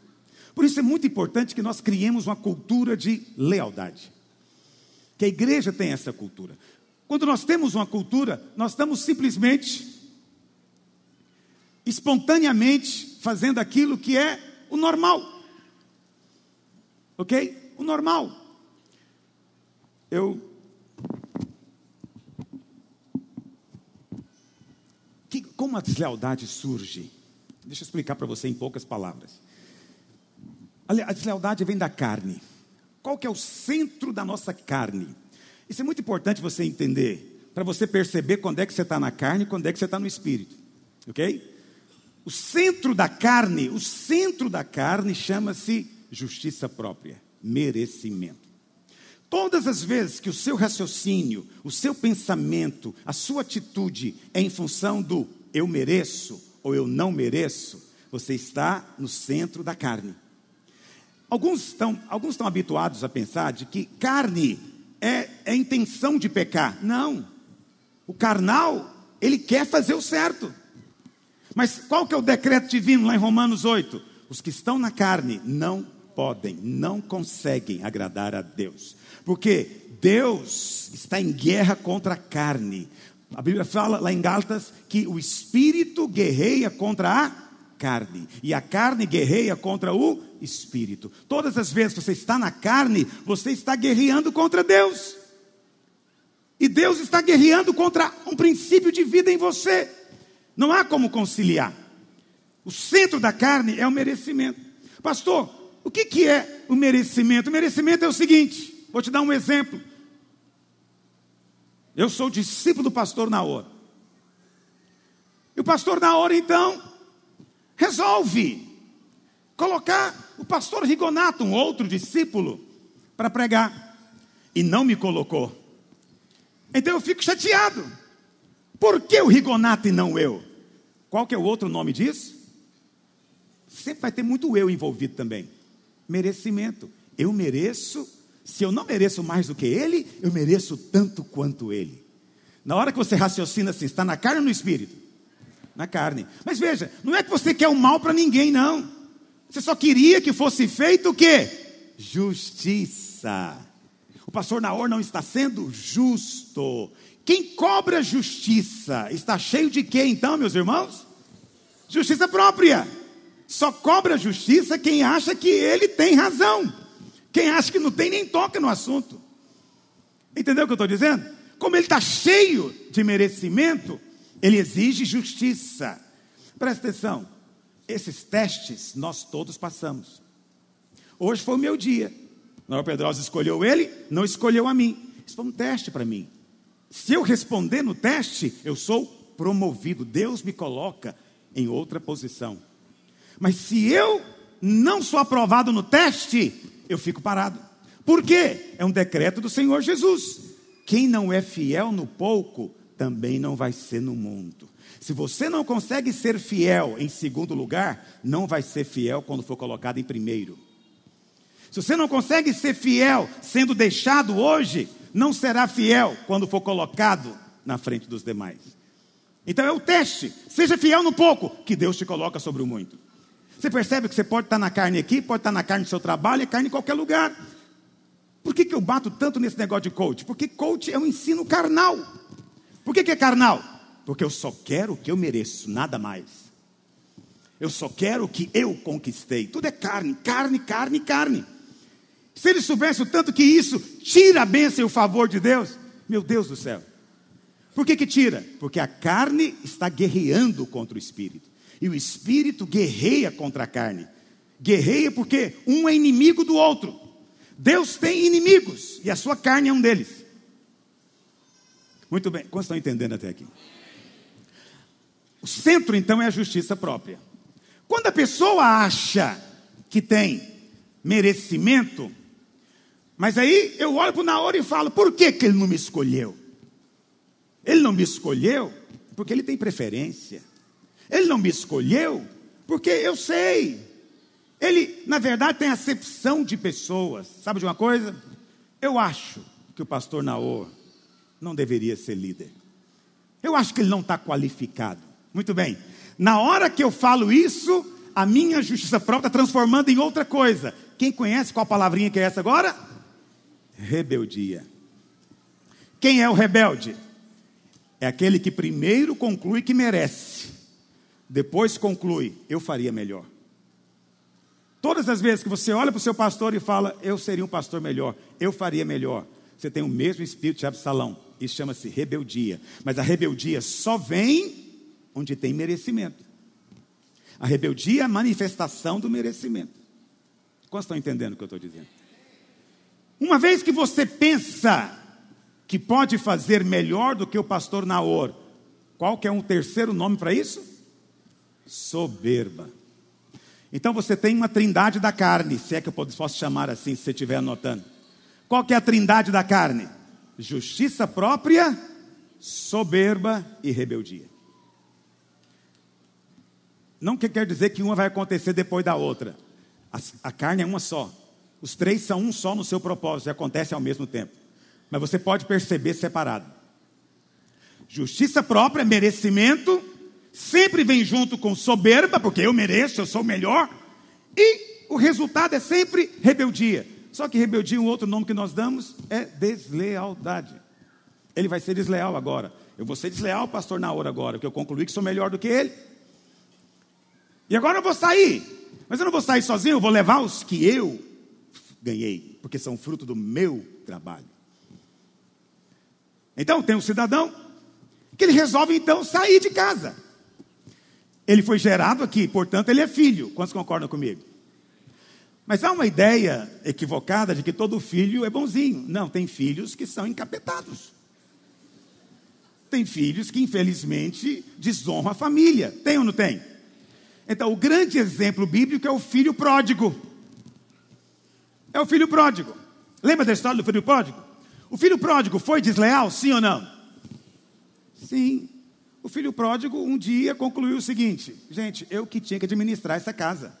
Por isso é muito importante que nós criemos uma cultura de lealdade. Que a igreja tenha essa cultura. Quando nós temos uma cultura, nós estamos simplesmente, espontaneamente, fazendo aquilo que é o normal. Ok? O normal. Eu. Que, como a deslealdade surge? Deixa eu explicar para você em poucas palavras. A deslealdade vem da carne. Qual que é o centro da nossa carne? Isso é muito importante você entender, para você perceber quando é que você está na carne e quando é que você está no espírito. Ok? O centro da carne, o centro da carne chama-se justiça própria, merecimento. Todas as vezes que o seu raciocínio, o seu pensamento, a sua atitude é em função do eu mereço, ou eu não mereço, você está no centro da carne. Alguns estão, alguns estão habituados a pensar de que carne é, é intenção de pecar. Não. O carnal ele quer fazer o certo. Mas qual que é o decreto divino lá em Romanos 8? Os que estão na carne não podem, não conseguem agradar a Deus. Porque Deus está em guerra contra a carne. A Bíblia fala lá em Gálatas que o espírito guerreia contra a carne e a carne guerreia contra o espírito. Todas as vezes que você está na carne, você está guerreando contra Deus. E Deus está guerreando contra um princípio de vida em você. Não há como conciliar. O centro da carne é o merecimento. Pastor, o que, que é o merecimento? O merecimento é o seguinte: vou te dar um exemplo. Eu sou discípulo do pastor Naor. E o pastor Naor, então, resolve colocar o pastor Rigonato, um outro discípulo, para pregar. E não me colocou. Então eu fico chateado. Por que o Rigonato e não eu? Qual que é o outro nome disso? Sempre vai ter muito eu envolvido também. Merecimento. Eu mereço se eu não mereço mais do que ele, eu mereço tanto quanto ele. Na hora que você raciocina assim, está na carne ou no espírito? Na carne. Mas veja, não é que você quer o mal para ninguém, não. Você só queria que fosse feito o quê? Justiça. O pastor Naor não está sendo justo. Quem cobra justiça está cheio de quê então, meus irmãos? Justiça própria. Só cobra justiça quem acha que ele tem razão. Quem acha que não tem, nem toca no assunto. Entendeu o que eu estou dizendo? Como ele está cheio de merecimento, ele exige justiça. Presta atenção, esses testes nós todos passamos. Hoje foi o meu dia. Noel Pedrosa escolheu ele, não escolheu a mim. Isso foi um teste para mim. Se eu responder no teste, eu sou promovido. Deus me coloca em outra posição. Mas se eu não sou aprovado no teste, eu fico parado. Por quê? É um decreto do Senhor Jesus. Quem não é fiel no pouco, também não vai ser no mundo. Se você não consegue ser fiel em segundo lugar, não vai ser fiel quando for colocado em primeiro. Se você não consegue ser fiel sendo deixado hoje, não será fiel quando for colocado na frente dos demais. Então é o teste. Seja fiel no pouco, que Deus te coloca sobre o muito. Você percebe que você pode estar na carne aqui, pode estar na carne do seu trabalho, é carne em qualquer lugar. Por que, que eu bato tanto nesse negócio de coach? Porque coach é um ensino carnal. Por que, que é carnal? Porque eu só quero o que eu mereço, nada mais. Eu só quero o que eu conquistei. Tudo é carne, carne, carne, carne. Se ele soubesse o tanto que isso tira a bênção e o favor de Deus, meu Deus do céu. Por que, que tira? Porque a carne está guerreando contra o espírito. E o espírito guerreia contra a carne. Guerreia porque um é inimigo do outro. Deus tem inimigos e a sua carne é um deles. Muito bem, quantos estão entendendo até aqui? O centro então é a justiça própria. Quando a pessoa acha que tem merecimento, mas aí eu olho para o Naor e falo: por que, que ele não me escolheu? Ele não me escolheu porque ele tem preferência. Ele não me escolheu porque eu sei. Ele, na verdade, tem acepção de pessoas. Sabe de uma coisa? Eu acho que o pastor Naor não deveria ser líder. Eu acho que ele não está qualificado. Muito bem. Na hora que eu falo isso, a minha justiça própria está transformando em outra coisa. Quem conhece qual palavrinha que é essa agora? Rebeldia. Quem é o rebelde? É aquele que primeiro conclui que merece depois conclui: eu faria melhor. Todas as vezes que você olha para o seu pastor e fala, eu seria um pastor melhor, eu faria melhor, você tem o mesmo espírito de Absalão. Isso chama-se rebeldia. Mas a rebeldia só vem onde tem merecimento. A rebeldia é a manifestação do merecimento. Quantos estão entendendo o que eu estou dizendo? Uma vez que você pensa que pode fazer melhor do que o pastor Naor, qual que é um terceiro nome para isso? Soberba. Então você tem uma trindade da carne, se é que eu posso chamar assim, se você estiver anotando. Qual que é a trindade da carne? Justiça própria, soberba e rebeldia. Não que quer dizer que uma vai acontecer depois da outra. A, a carne é uma só. Os três são um só no seu propósito e acontecem ao mesmo tempo. Mas você pode perceber separado. Justiça própria, merecimento, sempre vem junto com soberba, porque eu mereço, eu sou melhor. E o resultado é sempre rebeldia. Só que rebeldia, um outro nome que nós damos é deslealdade. Ele vai ser desleal agora. Eu vou ser desleal, pastor Naor, agora, porque eu concluí que sou melhor do que ele. E agora eu vou sair. Mas eu não vou sair sozinho, eu vou levar os que eu ganhei, porque são fruto do meu trabalho. Então tem um cidadão que ele resolve então sair de casa. Ele foi gerado aqui, portanto ele é filho. Quantos concordam comigo? Mas há uma ideia equivocada de que todo filho é bonzinho. Não, tem filhos que são encapetados. Tem filhos que, infelizmente, desonram a família. Tem ou não tem? Então, o grande exemplo bíblico é o filho pródigo. É o filho pródigo. Lembra da história do filho pródigo? O filho pródigo foi desleal, sim ou não? Sim. O filho pródigo um dia concluiu o seguinte: gente, eu que tinha que administrar essa casa.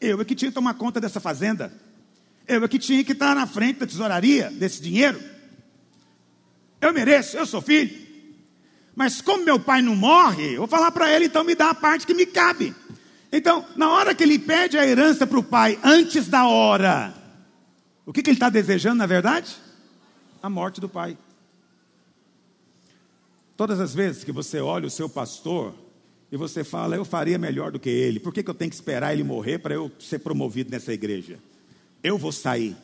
Eu é que tinha que tomar conta dessa fazenda. Eu é que tinha que estar na frente da tesouraria desse dinheiro. Eu mereço, eu sou filho. Mas como meu pai não morre, eu vou falar para ele, então me dá a parte que me cabe. Então, na hora que ele pede a herança para o pai, antes da hora, o que, que ele está desejando, na verdade? A morte do pai. Todas as vezes que você olha o seu pastor e você fala, eu faria melhor do que ele, por que, que eu tenho que esperar ele morrer para eu ser promovido nessa igreja? Eu vou sair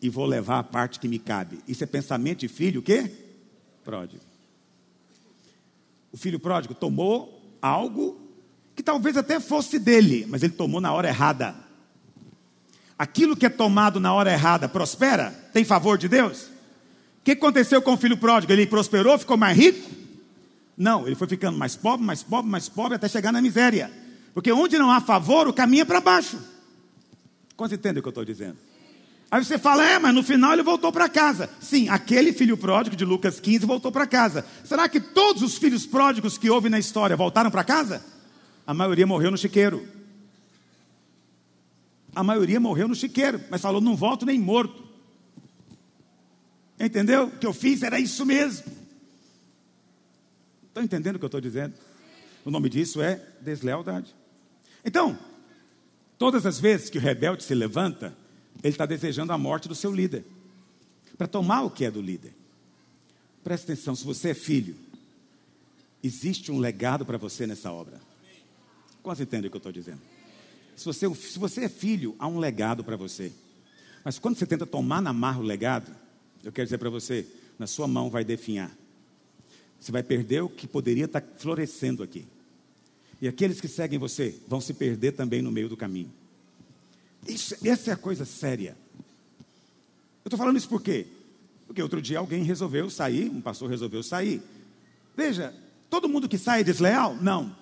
e vou levar a parte que me cabe. Isso é pensamento de filho o quê? Pródigo. O filho pródigo tomou algo que talvez até fosse dele, mas ele tomou na hora errada. Aquilo que é tomado na hora errada prospera? Tem favor de Deus? O que aconteceu com o filho pródigo? Ele prosperou, ficou mais rico? Não, ele foi ficando mais pobre, mais pobre, mais pobre, até chegar na miséria. Porque onde não há favor, o caminho é para baixo. Quantos entendem o que eu estou dizendo? Aí você fala, é, mas no final ele voltou para casa. Sim, aquele filho pródigo de Lucas 15 voltou para casa. Será que todos os filhos pródigos que houve na história voltaram para casa? A maioria morreu no chiqueiro. A maioria morreu no chiqueiro, mas falou: não volto nem morto. Entendeu? O que eu fiz era isso mesmo. Estão entendendo o que eu estou dizendo? O nome disso é deslealdade. Então, todas as vezes que o rebelde se levanta, ele está desejando a morte do seu líder, para tomar o que é do líder. Presta atenção, se você é filho, existe um legado para você nessa obra. Quase entende o que eu estou dizendo? Se você, se você é filho, há um legado para você. Mas quando você tenta tomar na marra o legado, eu quero dizer para você, na sua mão vai definhar. Você vai perder o que poderia estar florescendo aqui. E aqueles que seguem você vão se perder também no meio do caminho. Isso, essa é a coisa séria. Eu estou falando isso por quê? Porque outro dia alguém resolveu sair, um pastor resolveu sair. Veja, todo mundo que sai é desleal? Não.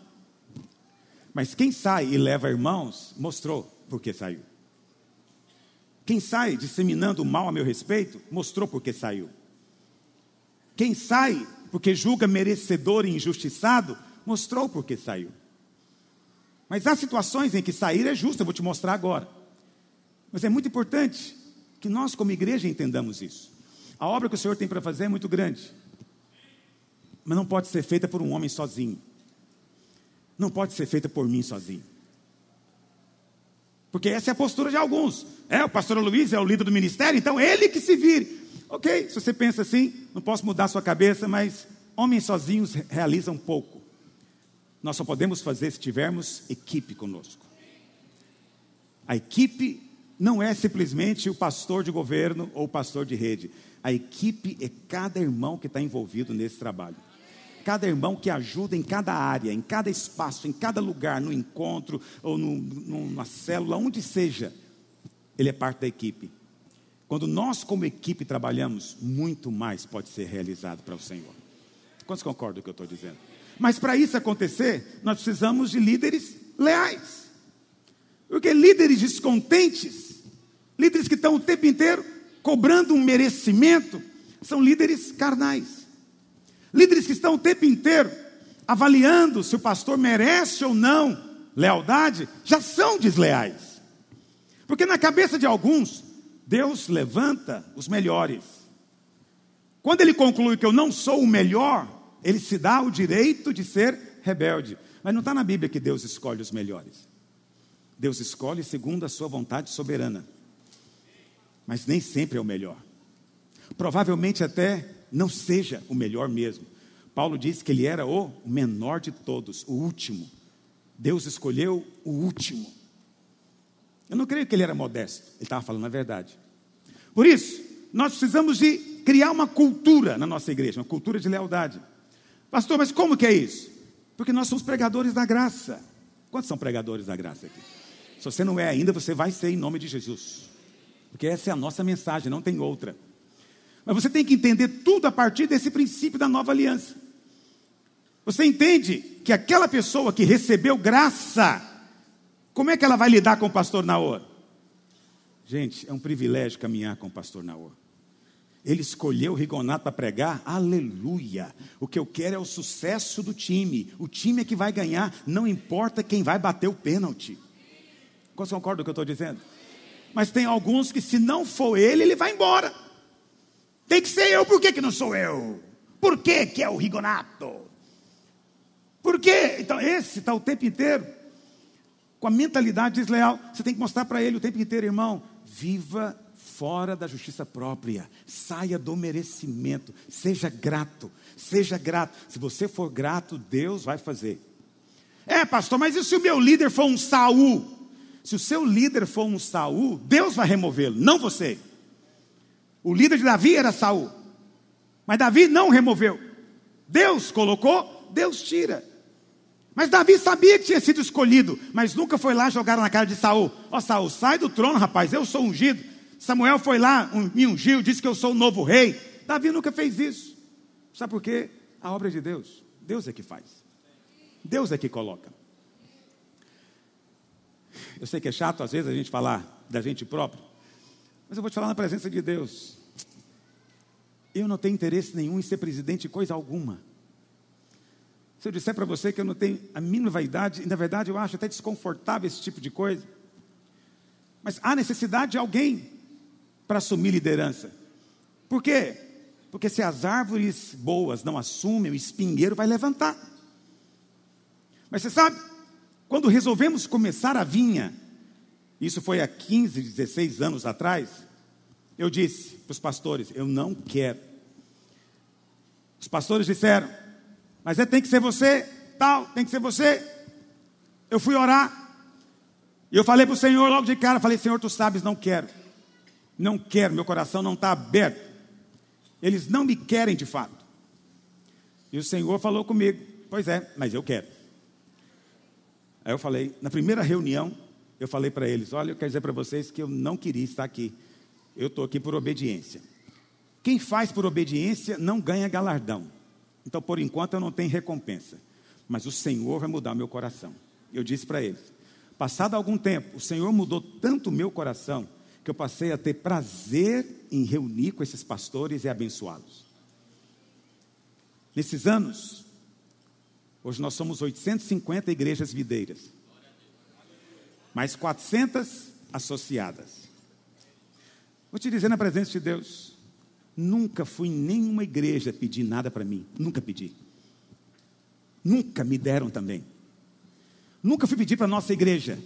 Mas quem sai e leva irmãos, mostrou por que saiu. Quem sai disseminando mal a meu respeito, mostrou por que saiu. Quem sai porque julga merecedor e injustiçado, mostrou por que saiu. Mas há situações em que sair é justo, eu vou te mostrar agora. Mas é muito importante que nós, como igreja, entendamos isso. A obra que o Senhor tem para fazer é muito grande, mas não pode ser feita por um homem sozinho, não pode ser feita por mim sozinho. Porque essa é a postura de alguns. É, o pastor Luiz é o líder do ministério, então ele que se vire. Ok, se você pensa assim, não posso mudar sua cabeça, mas homens sozinhos realizam pouco. Nós só podemos fazer se tivermos equipe conosco. A equipe não é simplesmente o pastor de governo ou o pastor de rede. A equipe é cada irmão que está envolvido nesse trabalho. Cada irmão que ajuda em cada área, em cada espaço, em cada lugar, no encontro ou no, numa célula, onde seja, ele é parte da equipe. Quando nós, como equipe, trabalhamos, muito mais pode ser realizado para o Senhor. Quantos concordam com o que eu estou dizendo? Mas para isso acontecer, nós precisamos de líderes leais. Porque líderes descontentes Líderes que estão o tempo inteiro cobrando um merecimento são líderes carnais. Líderes que estão o tempo inteiro avaliando se o pastor merece ou não lealdade, já são desleais. Porque na cabeça de alguns, Deus levanta os melhores. Quando ele conclui que eu não sou o melhor, ele se dá o direito de ser rebelde. Mas não está na Bíblia que Deus escolhe os melhores. Deus escolhe segundo a sua vontade soberana. Mas nem sempre é o melhor. Provavelmente até não seja o melhor mesmo. Paulo disse que ele era o menor de todos, o último. Deus escolheu o último. Eu não creio que ele era modesto, ele estava falando a verdade. Por isso, nós precisamos de criar uma cultura na nossa igreja, uma cultura de lealdade. Pastor, mas como que é isso? Porque nós somos pregadores da graça. Quantos são pregadores da graça aqui? Se você não é ainda, você vai ser em nome de Jesus. Porque essa é a nossa mensagem, não tem outra. Mas você tem que entender tudo a partir desse princípio da nova aliança. Você entende que aquela pessoa que recebeu graça, como é que ela vai lidar com o pastor Naor? Gente, é um privilégio caminhar com o pastor Naor. Ele escolheu o Rigonato para pregar, aleluia. O que eu quero é o sucesso do time. O time é que vai ganhar, não importa quem vai bater o pênalti. Você concorda com o que eu estou dizendo? Mas tem alguns que, se não for ele, ele vai embora. Tem que ser eu, por que, que não sou eu? Por que, que é o Rigonato? Por quê? Então, esse está o tempo inteiro com a mentalidade desleal. Você tem que mostrar para ele o tempo inteiro, irmão, viva fora da justiça própria, saia do merecimento, seja grato, seja grato. Se você for grato, Deus vai fazer. É, pastor, mas e se o meu líder for um Saul? Se o seu líder for um Saul, Deus vai removê-lo, não você. O líder de Davi era Saul, mas Davi não removeu. Deus colocou, Deus tira. Mas Davi sabia que tinha sido escolhido, mas nunca foi lá jogar na cara de Saul. Ó oh, Saul, sai do trono, rapaz, eu sou ungido. Samuel foi lá, me ungiu, disse que eu sou o novo rei. Davi nunca fez isso. Sabe por quê? A obra de Deus. Deus é que faz. Deus é que coloca. Eu sei que é chato às vezes a gente falar da gente próprio, mas eu vou te falar na presença de Deus. Eu não tenho interesse nenhum em ser presidente de coisa alguma. Se eu disser para você que eu não tenho a mínima vaidade, e na verdade eu acho até desconfortável esse tipo de coisa, mas há necessidade de alguém para assumir liderança. Por quê? Porque se as árvores boas não assumem, o espinheiro vai levantar. Mas você sabe, quando resolvemos começar a vinha, isso foi há 15, 16 anos atrás, eu disse para os pastores: eu não quero. Os pastores disseram: mas é, tem que ser você, tal, tem que ser você. Eu fui orar, e eu falei para o Senhor logo de cara: falei, Senhor, tu sabes, não quero. Não quero, meu coração não está aberto. Eles não me querem de fato. E o Senhor falou comigo: Pois é, mas eu quero. Aí eu falei, na primeira reunião, eu falei para eles: Olha, eu quero dizer para vocês que eu não queria estar aqui. Eu estou aqui por obediência. Quem faz por obediência não ganha galardão. Então, por enquanto, eu não tenho recompensa. Mas o Senhor vai mudar meu coração. Eu disse para eles: Passado algum tempo, o Senhor mudou tanto o meu coração que eu passei a ter prazer em reunir com esses pastores e abençoá-los. Nesses anos, hoje nós somos 850 igrejas videiras, mais 400 associadas. Vou te dizer na presença de Deus, nunca fui em nenhuma igreja pedir nada para mim, nunca pedi. Nunca me deram também. Nunca fui pedir para a nossa igreja,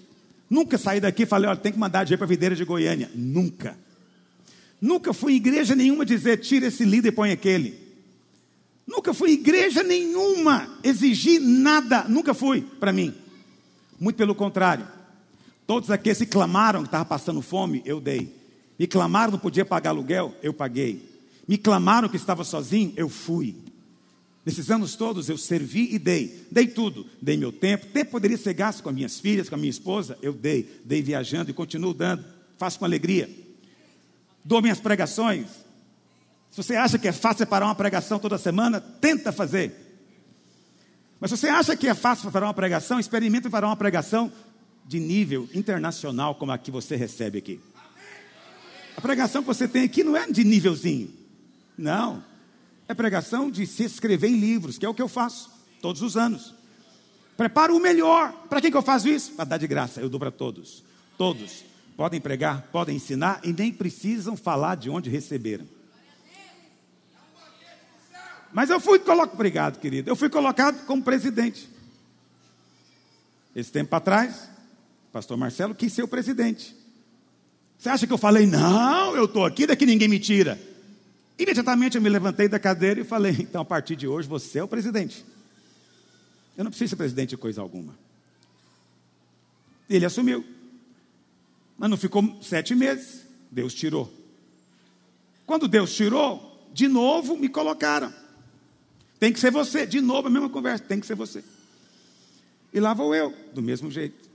Nunca saí daqui e falei, olha, tem que mandar dinheiro para a videira de Goiânia. Nunca. Nunca fui em igreja nenhuma dizer, tira esse líder e põe aquele. Nunca fui em igreja nenhuma exigir nada. Nunca fui para mim. Muito pelo contrário. Todos aqueles que clamaram que estava passando fome, eu dei. Me clamaram não podia pagar aluguel, eu paguei. Me clamaram que estava sozinho, eu fui. Nesses anos todos eu servi e dei. Dei tudo. Dei meu tempo. Tempo poderia ser gasto com as minhas filhas, com a minha esposa. Eu dei. Dei viajando e continuo dando. Faço com alegria. Dou minhas pregações. Se você acha que é fácil separar uma pregação toda semana, tenta fazer. Mas se você acha que é fácil preparar uma pregação, experimente preparar uma pregação de nível internacional, como a que você recebe aqui. A pregação que você tem aqui não é de nívelzinho. Não. É pregação de se escrever em livros, que é o que eu faço todos os anos. Preparo o melhor. Para que, que eu faço isso? Para dar de graça. Eu dou para todos. Todos. Podem pregar, podem ensinar e nem precisam falar de onde receberam. Mas eu fui colocado, obrigado, querido. Eu fui colocado como presidente. Esse tempo atrás, pastor Marcelo quis ser o presidente. Você acha que eu falei, não, eu estou aqui, daqui ninguém me tira? Imediatamente eu me levantei da cadeira e falei, então a partir de hoje você é o presidente. Eu não preciso ser presidente de coisa alguma. Ele assumiu. Mas não ficou sete meses. Deus tirou. Quando Deus tirou, de novo me colocaram. Tem que ser você. De novo a mesma conversa. Tem que ser você. E lá vou eu, do mesmo jeito.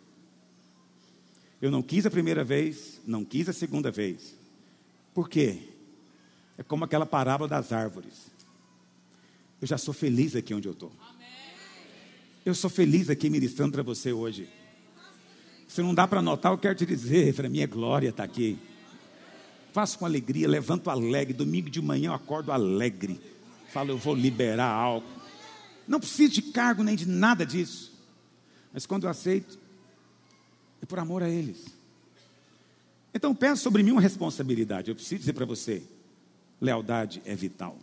Eu não quis a primeira vez, não quis a segunda vez. Por quê? É como aquela parábola das árvores. Eu já sou feliz aqui onde eu estou. Eu sou feliz aqui ministrando para você hoje. Se não dá para notar, eu quero te dizer, para minha glória está aqui. Faço com alegria, levanto alegre. Domingo de manhã eu acordo alegre. Falo, eu vou liberar algo. Não preciso de cargo nem de nada disso. Mas quando eu aceito, é por amor a eles. Então peço sobre mim uma responsabilidade. Eu preciso dizer para você: lealdade é vital.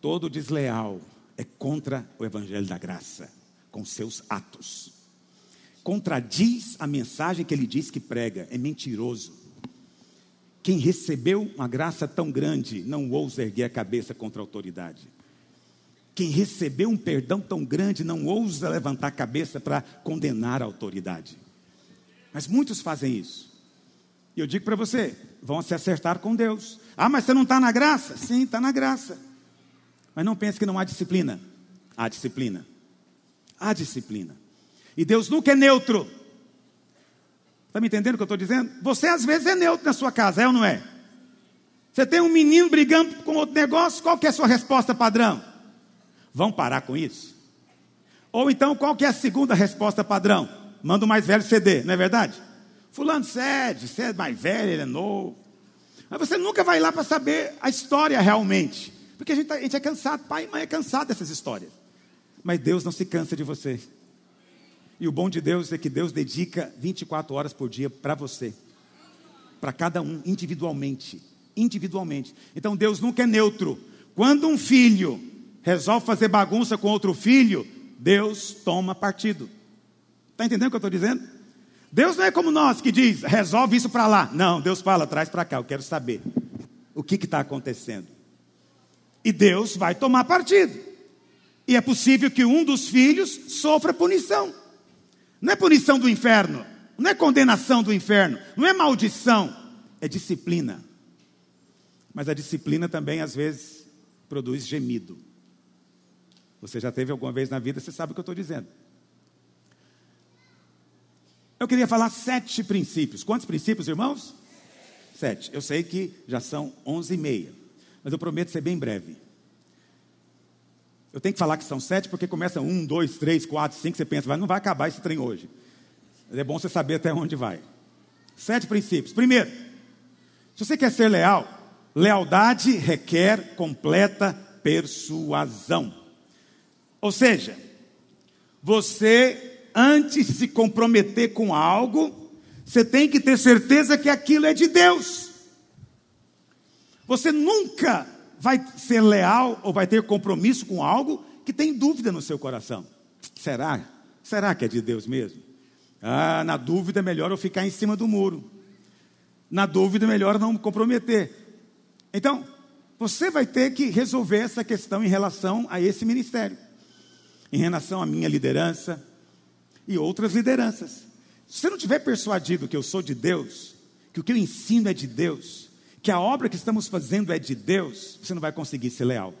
Todo desleal é contra o evangelho da graça, com seus atos. Contradiz a mensagem que ele diz que prega, é mentiroso. Quem recebeu uma graça tão grande não ousa erguer a cabeça contra a autoridade. Quem recebeu um perdão tão grande não ousa levantar a cabeça para condenar a autoridade. Mas muitos fazem isso. E eu digo para você: vão se acertar com Deus. Ah, mas você não está na graça? Sim, está na graça. Mas não pense que não há disciplina. Há disciplina. Há disciplina. E Deus nunca é neutro. Está me entendendo o que eu estou dizendo? Você às vezes é neutro na sua casa, é ou não é? Você tem um menino brigando com outro negócio, qual que é a sua resposta padrão? Vão parar com isso? Ou então, qual que é a segunda resposta padrão? Manda o mais velho ceder, não é verdade? Fulano cede, você é mais velho, ele é novo. Mas você nunca vai lá para saber a história realmente. Porque a gente, tá, a gente é cansado, pai e mãe é cansado dessas histórias. Mas Deus não se cansa de você. E o bom de Deus é que Deus dedica 24 horas por dia para você. Para cada um, individualmente. Individualmente. Então Deus nunca é neutro. Quando um filho resolve fazer bagunça com outro filho, Deus toma partido. Está entendendo o que eu estou dizendo? Deus não é como nós que diz, resolve isso para lá. Não, Deus fala, traz para cá, eu quero saber o que está acontecendo. E Deus vai tomar partido. E é possível que um dos filhos sofra punição. Não é punição do inferno, não é condenação do inferno, não é maldição, é disciplina. Mas a disciplina também, às vezes, produz gemido. Você já teve alguma vez na vida, você sabe o que eu estou dizendo. Eu queria falar sete princípios. Quantos princípios, irmãos? Sete. Eu sei que já são onze e meia mas eu prometo ser bem breve. Eu tenho que falar que são sete, porque começa um, dois, três, quatro, cinco, você pensa, não vai acabar esse trem hoje. Mas é bom você saber até onde vai. Sete princípios. Primeiro, se você quer ser leal, lealdade requer completa persuasão. Ou seja, você, antes de se comprometer com algo, você tem que ter certeza que aquilo é de Deus. Você nunca vai ser leal ou vai ter compromisso com algo que tem dúvida no seu coração. Será? Será que é de Deus mesmo? Ah, na dúvida é melhor eu ficar em cima do muro. Na dúvida é melhor não me comprometer. Então, você vai ter que resolver essa questão em relação a esse ministério, em relação à minha liderança e outras lideranças. Se você não tiver persuadido que eu sou de Deus, que o que eu ensino é de Deus, que a obra que estamos fazendo é de Deus, você não vai conseguir ser leal.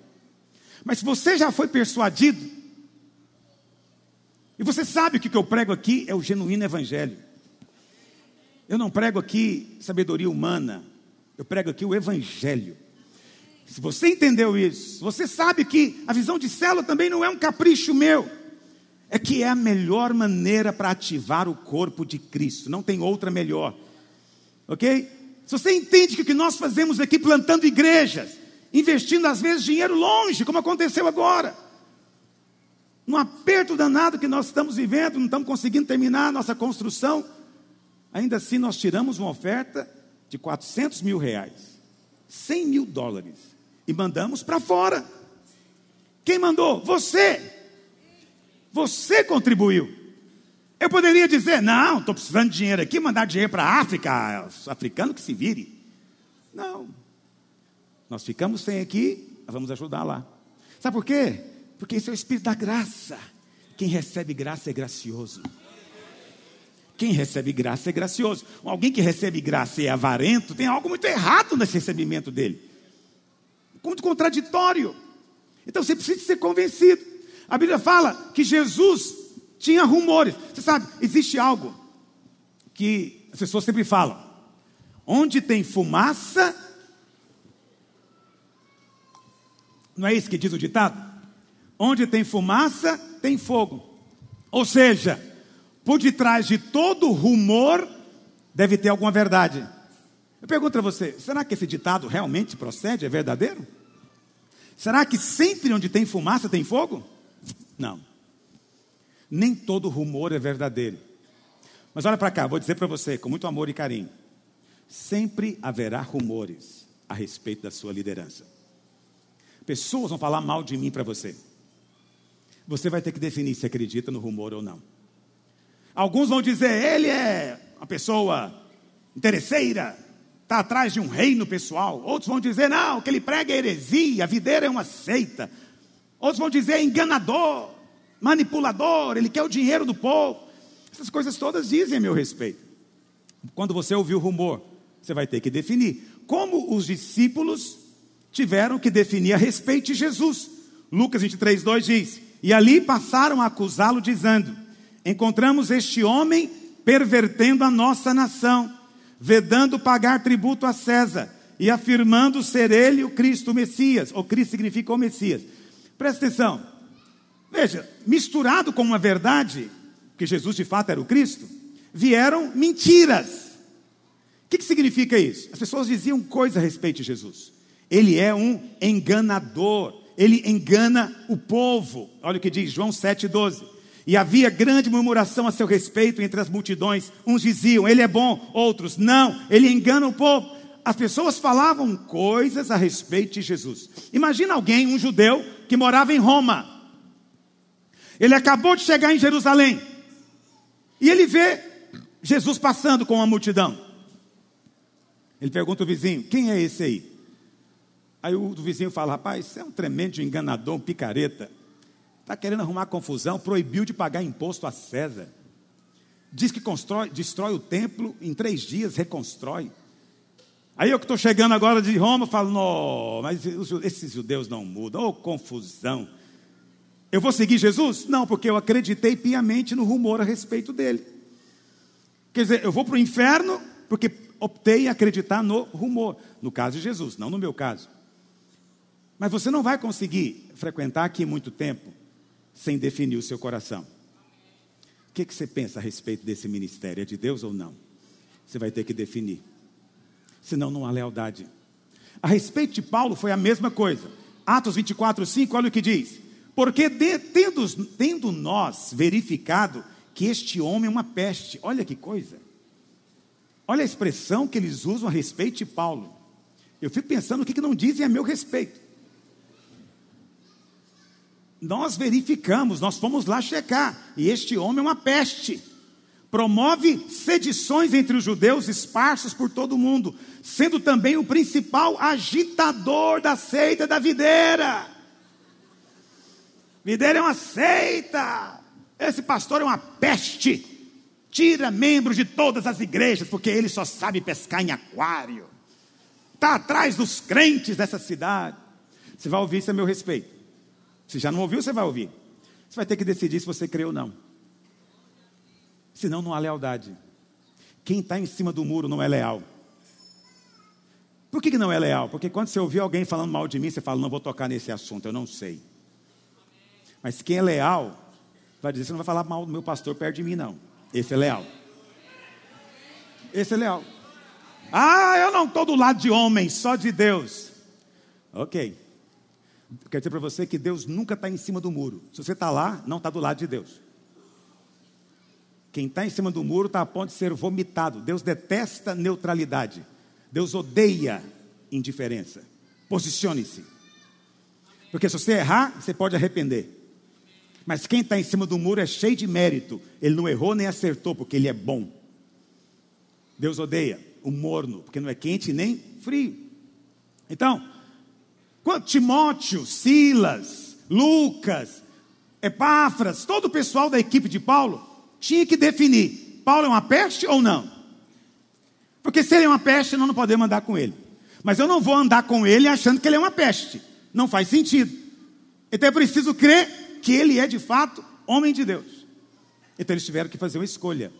Mas se você já foi persuadido, e você sabe que o que eu prego aqui é o genuíno evangelho. Eu não prego aqui sabedoria humana, eu prego aqui o evangelho. Se você entendeu isso, você sabe que a visão de célula também não é um capricho meu, é que é a melhor maneira para ativar o corpo de Cristo, não tem outra melhor, ok? Se você entende que o que nós fazemos aqui plantando igrejas, investindo às vezes dinheiro longe, como aconteceu agora, no aperto danado que nós estamos vivendo, não estamos conseguindo terminar a nossa construção, ainda assim nós tiramos uma oferta de 400 mil reais, 100 mil dólares, e mandamos para fora. Quem mandou? Você. Você contribuiu. Eu poderia dizer, não, estou precisando de dinheiro aqui, mandar dinheiro para a África, africano que se vire. Não. Nós ficamos sem aqui, vamos ajudar lá. Sabe por quê? Porque esse é o Espírito da graça. Quem recebe graça é gracioso. Quem recebe graça é gracioso. Alguém que recebe graça e é avarento, tem algo muito errado nesse recebimento dele. Muito contraditório. Então você precisa ser convencido. A Bíblia fala que Jesus tinha rumores. Você sabe, existe algo que as pessoas sempre falam: onde tem fumaça, não é isso que diz o ditado? Onde tem fumaça, tem fogo. Ou seja, por detrás de todo rumor, deve ter alguma verdade. Eu pergunto a você: será que esse ditado realmente procede, é verdadeiro? Será que sempre onde tem fumaça tem fogo? Não. Nem todo rumor é verdadeiro. Mas olha para cá, vou dizer para você com muito amor e carinho. Sempre haverá rumores a respeito da sua liderança. Pessoas vão falar mal de mim para você. Você vai ter que definir se acredita no rumor ou não. Alguns vão dizer, ele é uma pessoa interesseira, está atrás de um reino pessoal. Outros vão dizer, não, o que ele prega é heresia, a videira é uma seita. Outros vão dizer, é enganador, manipulador, ele quer o dinheiro do povo. Essas coisas todas dizem a meu respeito. Quando você ouvir o rumor, você vai ter que definir. Como os discípulos tiveram que definir a respeito de Jesus. Lucas 23, 2 diz: E ali passaram a acusá-lo, dizendo: encontramos este homem pervertendo a nossa nação, vedando pagar tributo a César e afirmando ser ele o Cristo, o Messias. O Cristo significa o Messias. Presta atenção. Veja, misturado com uma verdade, que Jesus de fato era o Cristo, vieram mentiras. O que, que significa isso? As pessoas diziam coisas a respeito de Jesus. Ele é um enganador, ele engana o povo. Olha o que diz João 7,12. E havia grande murmuração a seu respeito entre as multidões. Uns diziam, ele é bom, outros, não, ele engana o povo. As pessoas falavam coisas a respeito de Jesus. Imagina alguém, um judeu, que morava em Roma. Ele acabou de chegar em Jerusalém. E ele vê Jesus passando com uma multidão. Ele pergunta ao vizinho: Quem é esse aí? Aí o vizinho fala: Rapaz, você é um tremendo enganador, um picareta. Está querendo arrumar confusão, proibiu de pagar imposto a César. Diz que constrói, destrói o templo, em três dias reconstrói. Aí eu que estou chegando agora de Roma, falo, não, mas esses judeus não mudam, oh confusão. Eu vou seguir Jesus? Não, porque eu acreditei piamente no rumor a respeito dele. Quer dizer, eu vou para o inferno porque optei em acreditar no rumor. No caso de Jesus, não no meu caso. Mas você não vai conseguir frequentar aqui muito tempo sem definir o seu coração. O que, que você pensa a respeito desse ministério? É de Deus ou não? Você vai ter que definir. Senão não há lealdade. A respeito de Paulo foi a mesma coisa. Atos 24, 5, olha o que diz. Porque de, tendo, tendo nós verificado que este homem é uma peste, olha que coisa. Olha a expressão que eles usam a respeito de Paulo. Eu fico pensando o que, que não dizem a meu respeito nós verificamos, nós fomos lá checar, e este homem é uma peste. Promove sedições entre os judeus esparsos por todo o mundo, sendo também o principal agitador da seita da videira. Videira é uma seita. Esse pastor é uma peste. Tira membros de todas as igrejas, porque ele só sabe pescar em aquário. Está atrás dos crentes dessa cidade. Você vai ouvir isso a meu respeito. Se já não ouviu, você vai ouvir. Você vai ter que decidir se você crê ou não. Senão não há lealdade. Quem está em cima do muro não é leal. Por que, que não é leal? Porque quando você ouvir alguém falando mal de mim, você fala, não vou tocar nesse assunto, eu não sei. Mas quem é leal, vai dizer, você não vai falar mal do meu pastor perto de mim, não. Esse é leal. Esse é leal. Ah, eu não estou do lado de homem, só de Deus. Ok. Quero dizer para você que Deus nunca está em cima do muro. Se você está lá, não está do lado de Deus. Quem está em cima do muro está a ponto de ser vomitado. Deus detesta neutralidade. Deus odeia indiferença. Posicione-se. Porque se você errar, você pode arrepender. Mas quem está em cima do muro é cheio de mérito. Ele não errou nem acertou, porque ele é bom. Deus odeia o morno, porque não é quente nem frio. Então, quando Timóteo, Silas, Lucas, Epáfras, todo o pessoal da equipe de Paulo tinha que definir: Paulo é uma peste ou não? Porque se ele é uma peste, nós não podemos andar com ele. Mas eu não vou andar com ele achando que ele é uma peste. Não faz sentido. Então é preciso crer que ele é de fato homem de Deus. Então eles tiveram que fazer uma escolha.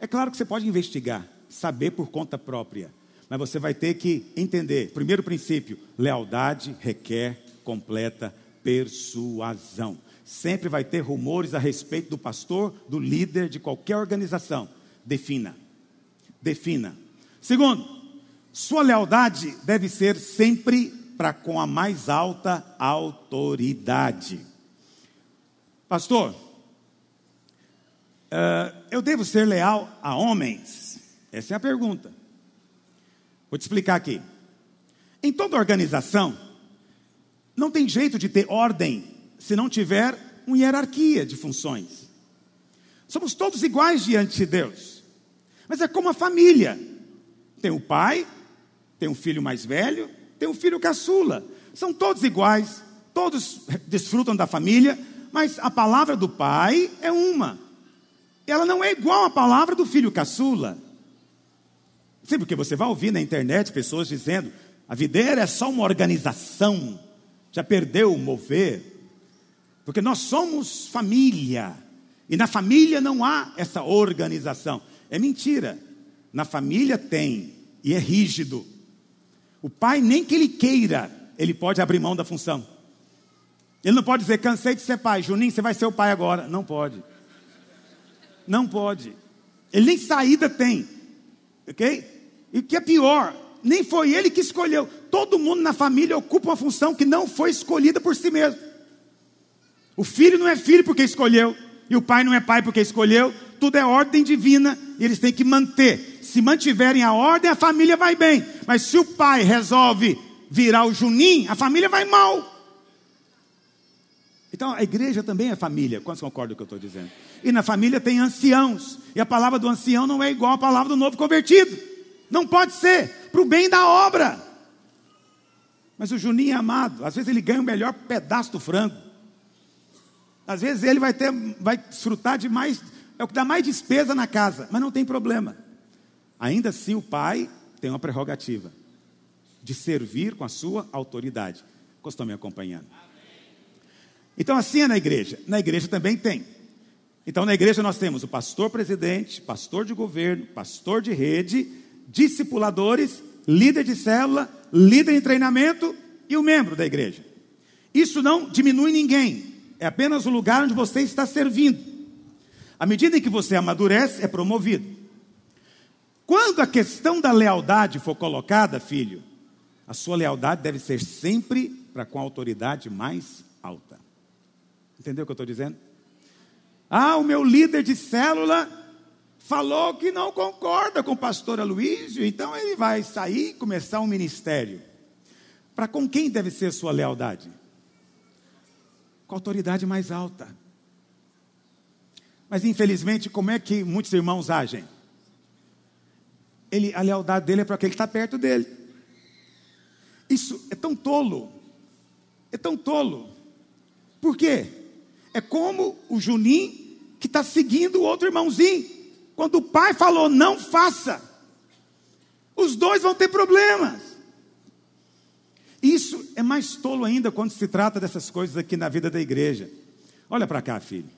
É claro que você pode investigar, saber por conta própria, mas você vai ter que entender. Primeiro princípio: lealdade requer completa persuasão. Sempre vai ter rumores a respeito do pastor, do líder de qualquer organização. Defina. Defina. Segundo, sua lealdade deve ser sempre para com a mais alta autoridade. Pastor, uh, eu devo ser leal a homens? Essa é a pergunta. Vou te explicar aqui. Em toda organização, não tem jeito de ter ordem se não tiver uma hierarquia de funções. Somos todos iguais diante de Deus. Mas é como a família: tem o pai, tem um filho mais velho, tem um filho caçula. São todos iguais, todos desfrutam da família, mas a palavra do pai é uma. Ela não é igual à palavra do filho caçula. Sim, porque você vai ouvir na internet pessoas dizendo: a videira é só uma organização, já perdeu o mover. Porque nós somos família, e na família não há essa organização. É mentira. Na família tem, e é rígido. O pai, nem que ele queira, ele pode abrir mão da função. Ele não pode dizer, cansei de ser pai, Juninho, você vai ser o pai agora. Não pode. Não pode. Ele nem saída tem. Ok? E o que é pior, nem foi ele que escolheu. Todo mundo na família ocupa uma função que não foi escolhida por si mesmo. O filho não é filho porque escolheu, e o pai não é pai porque escolheu. Tudo é ordem divina e eles têm que manter. Se mantiverem a ordem, a família vai bem. Mas se o pai resolve virar o Juninho, a família vai mal. Então a igreja também é família. Quantos concordam com o que eu estou dizendo? E na família tem anciãos. E a palavra do ancião não é igual à palavra do novo convertido. Não pode ser, para o bem da obra. Mas o Juninho é amado. Às vezes ele ganha o melhor pedaço do frango. Às vezes ele vai ter, vai desfrutar de mais, é o que dá mais despesa na casa, mas não tem problema. Ainda assim o pai tem uma prerrogativa de servir com a sua autoridade. Estão me acompanhando? Então, assim é na igreja. Na igreja também tem. Então, na igreja nós temos o pastor presidente, pastor de governo, pastor de rede, discipuladores, líder de célula, líder em treinamento e o membro da igreja. Isso não diminui ninguém, é apenas o lugar onde você está servindo. À medida em que você amadurece, é promovido. Quando a questão da lealdade for colocada, filho, a sua lealdade deve ser sempre para com a autoridade mais alta. Entendeu o que eu estou dizendo? Ah, o meu líder de célula falou que não concorda com o pastor Aloysio, então ele vai sair e começar um ministério. Para com quem deve ser sua lealdade? Com a autoridade mais alta. Mas infelizmente, como é que muitos irmãos agem? Ele, a lealdade dele é para aquele que está perto dele. Isso é tão tolo. É tão tolo. Por quê? É como o Juninho que está seguindo o outro irmãozinho. Quando o pai falou, não faça, os dois vão ter problemas. Isso é mais tolo ainda quando se trata dessas coisas aqui na vida da igreja. Olha para cá, filho.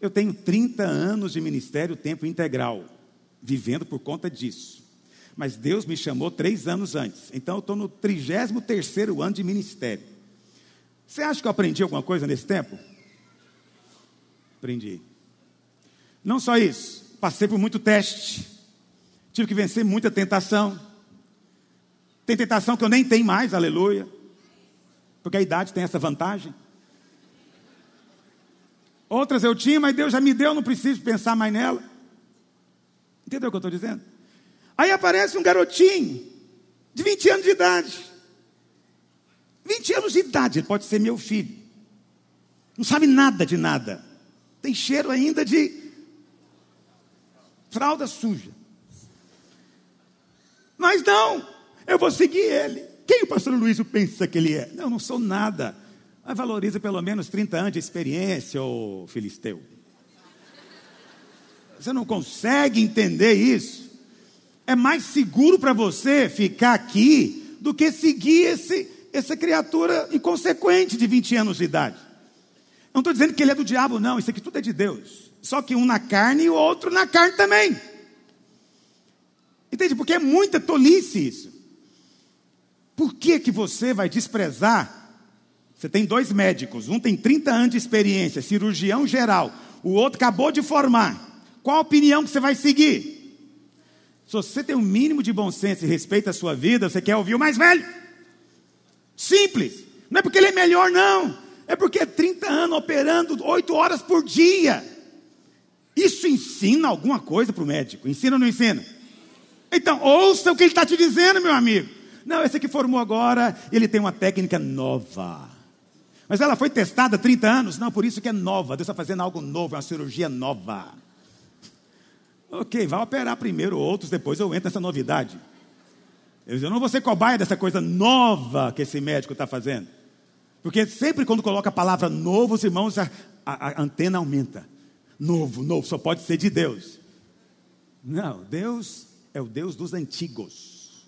Eu tenho 30 anos de ministério tempo integral, vivendo por conta disso. Mas Deus me chamou três anos antes. Então eu estou no 33 ano de ministério. Você acha que eu aprendi alguma coisa nesse tempo? Aprendi. Não só isso, passei por muito teste, tive que vencer muita tentação. Tem tentação que eu nem tenho mais, aleluia, porque a idade tem essa vantagem. Outras eu tinha, mas Deus já me deu, não preciso pensar mais nela. Entendeu o que eu estou dizendo? Aí aparece um garotinho de 20 anos de idade. 20 anos de idade, ele pode ser meu filho. Não sabe nada de nada. Tem cheiro ainda de fralda suja. Mas não, eu vou seguir ele. Quem o pastor Luiz pensa que ele é? Não, não sou nada. Mas valoriza pelo menos 30 anos de experiência, ô filisteu. Você não consegue entender isso? É mais seguro para você ficar aqui do que seguir esse, essa criatura inconsequente de 20 anos de idade. Não estou dizendo que ele é do diabo, não. Isso aqui tudo é de Deus. Só que um na carne e o outro na carne também. Entende? Porque é muita tolice isso. Por que, que você vai desprezar? Você tem dois médicos, um tem 30 anos de experiência, cirurgião geral, o outro acabou de formar. Qual a opinião que você vai seguir? Se você tem um mínimo de bom senso e respeita a sua vida, você quer ouvir o mais velho. Simples. Não é porque ele é melhor, não. É porque é 30 anos operando 8 horas por dia. Isso ensina alguma coisa para o médico? Ensina ou não ensina? Então, ouça o que ele está te dizendo, meu amigo. Não, esse aqui formou agora, ele tem uma técnica nova. Mas ela foi testada há 30 anos? Não, por isso que é nova. Deus está fazendo algo novo, é uma cirurgia nova. Ok, vai operar primeiro outros, depois eu entro nessa novidade. Eu não vou ser cobaia dessa coisa nova que esse médico está fazendo. Porque sempre quando coloca a palavra novo, os irmãos, a, a, a antena aumenta. Novo, novo, só pode ser de Deus. Não, Deus é o Deus dos antigos.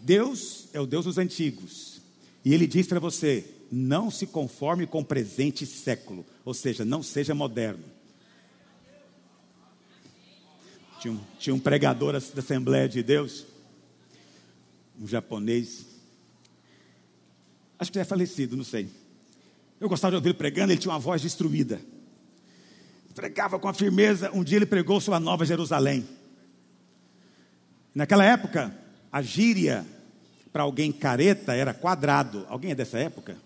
Deus é o Deus dos antigos. E Ele diz para você: não se conforme com o presente século. Ou seja, não seja moderno. Tinha um, tinha um pregador da Assembleia de Deus, um japonês, acho que já é falecido, não sei. Eu gostava de ouvir ele pregando, ele tinha uma voz destruída. Pregava com a firmeza. Um dia ele pregou sua Nova Jerusalém. Naquela época, a gíria para alguém careta era quadrado. Alguém é dessa época?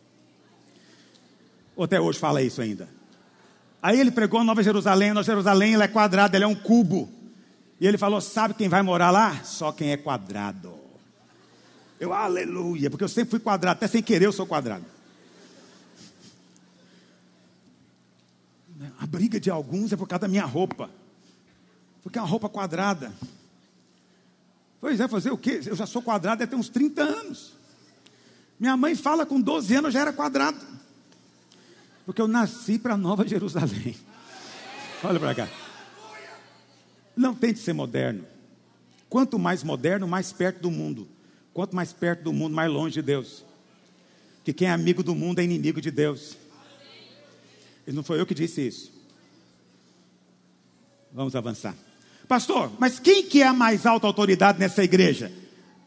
Ou até hoje fala isso ainda? Aí ele pregou a Nova Jerusalém. A Nova Jerusalém ela é quadrada, ela é um cubo. E ele falou: Sabe quem vai morar lá? Só quem é quadrado. Eu, aleluia, porque eu sempre fui quadrado, até sem querer eu sou quadrado. A briga de alguns é por causa da minha roupa, porque é uma roupa quadrada. Pois é, fazer o quê? Eu já sou quadrado até uns 30 anos. Minha mãe fala com 12 anos eu já era quadrado. Porque eu nasci para Nova Jerusalém. Olha para cá. Não tente ser moderno. Quanto mais moderno, mais perto do mundo. Quanto mais perto do mundo, mais longe de Deus. Que quem é amigo do mundo é inimigo de Deus. E não foi eu que disse isso. Vamos avançar. Pastor, mas quem que é a mais alta autoridade nessa igreja?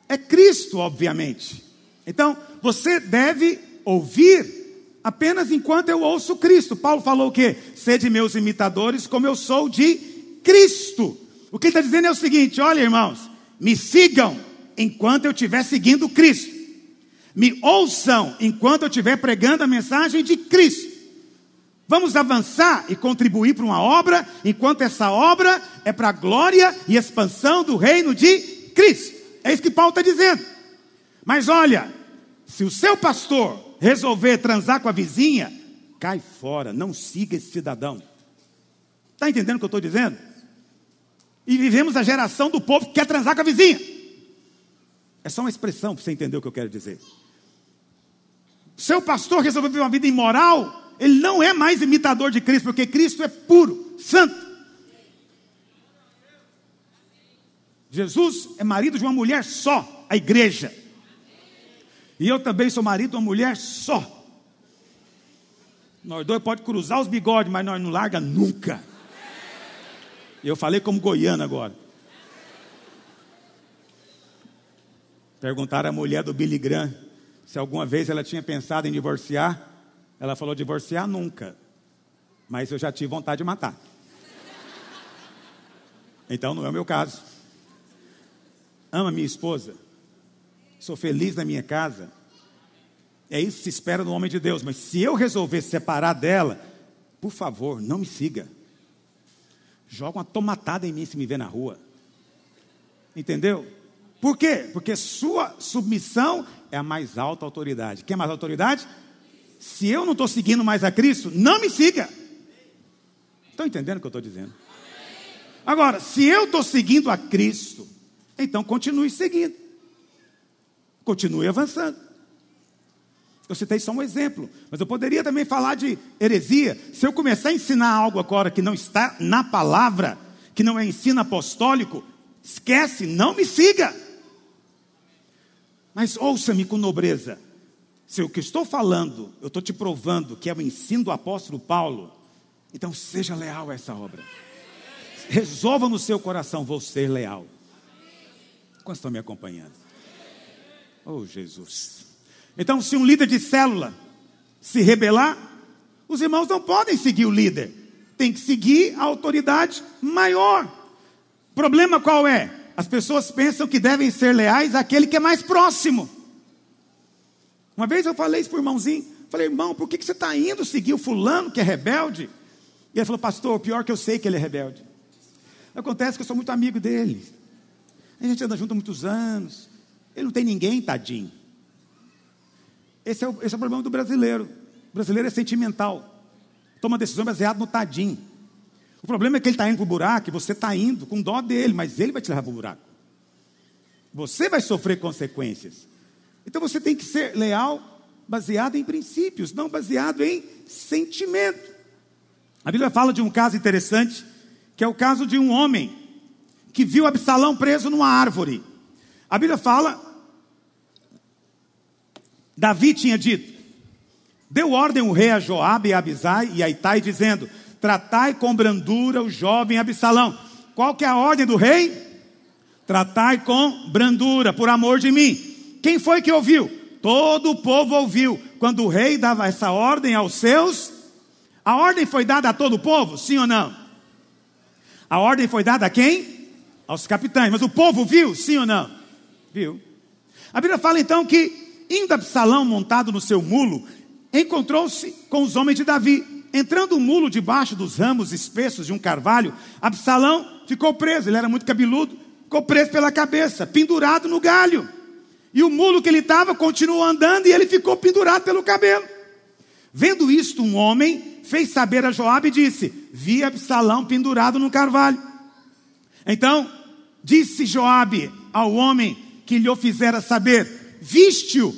É Cristo, obviamente. Então, você deve ouvir apenas enquanto eu ouço Cristo. Paulo falou o quê? Sede meus imitadores, como eu sou de Cristo. O que ele está dizendo é o seguinte: olha, irmãos, me sigam enquanto eu estiver seguindo Cristo. Me ouçam enquanto eu estiver pregando a mensagem de Cristo. Vamos avançar e contribuir para uma obra, enquanto essa obra é para a glória e expansão do reino de Cristo. É isso que Paulo está dizendo. Mas olha, se o seu pastor resolver transar com a vizinha, cai fora, não siga esse cidadão. Está entendendo o que eu estou dizendo? E vivemos a geração do povo que quer transar com a vizinha. É só uma expressão para você entender o que eu quero dizer. Seu pastor resolveu viver uma vida imoral, ele não é mais imitador de Cristo, porque Cristo é puro, santo. Jesus é marido de uma mulher só, a igreja. E eu também sou marido de uma mulher só. Nós dois pode cruzar os bigodes, mas nós não larga nunca. Eu falei como goiano agora. Perguntaram à mulher do Billy Graham se alguma vez ela tinha pensado em divorciar. Ela falou: divorciar nunca. Mas eu já tive vontade de matar. Então não é o meu caso. Ama minha esposa. Sou feliz na minha casa. É isso que se espera do homem de Deus. Mas se eu resolver separar dela, por favor, não me siga joga uma tomatada em mim se me ver na rua. Entendeu? Por quê? Porque sua submissão é a mais alta autoridade. Quem é mais autoridade? Se eu não estou seguindo mais a Cristo, não me siga. Estão entendendo o que eu estou dizendo? Agora, se eu estou seguindo a Cristo, então continue seguindo. Continue avançando. Eu citei só um exemplo, mas eu poderia também falar de heresia. Se eu começar a ensinar algo agora que não está na palavra, que não é ensino apostólico, esquece, não me siga. Mas ouça-me com nobreza. Se o que estou falando, eu estou te provando que é o ensino do apóstolo Paulo, então seja leal a essa obra. Resolva no seu coração, vou ser leal. Quantos estão me acompanhando? Oh, Jesus. Então, se um líder de célula se rebelar, os irmãos não podem seguir o líder, tem que seguir a autoridade maior. Problema qual é? As pessoas pensam que devem ser leais àquele que é mais próximo. Uma vez eu falei isso para o irmãozinho, falei, irmão, por que, que você está indo seguir o fulano que é rebelde? E ele falou, pastor, pior que eu sei que ele é rebelde. Acontece que eu sou muito amigo dele. A gente anda junto há muitos anos. Ele não tem ninguém, tadinho. Esse é, o, esse é o problema do brasileiro. O brasileiro é sentimental. Toma decisão baseada no tadinho. O problema é que ele está indo para o buraco e você está indo com dó dele, mas ele vai te levar para o buraco. Você vai sofrer consequências. Então você tem que ser leal baseado em princípios, não baseado em sentimento. A Bíblia fala de um caso interessante, que é o caso de um homem que viu Absalão preso numa árvore. A Bíblia fala Davi tinha dito: Deu ordem o rei a Joabe e a Abisai e a Itai, dizendo: Tratai com brandura o jovem Absalão. Qual que é a ordem do rei? Tratai com brandura, por amor de mim. Quem foi que ouviu? Todo o povo ouviu. Quando o rei dava essa ordem aos seus, a ordem foi dada a todo o povo? Sim ou não? A ordem foi dada a quem? Aos capitães. Mas o povo viu? Sim ou não? Viu. A Bíblia fala então que Indo Absalão montado no seu mulo, encontrou-se com os homens de Davi. Entrando o mulo debaixo dos ramos espessos de um carvalho, Absalão ficou preso, ele era muito cabeludo, ficou preso pela cabeça, pendurado no galho. E o mulo que ele estava continuou andando e ele ficou pendurado pelo cabelo. Vendo isto, um homem fez saber a Joabe e disse: Vi Absalão pendurado no carvalho. Então disse Joabe ao homem que lhe o fizera saber: viste-o,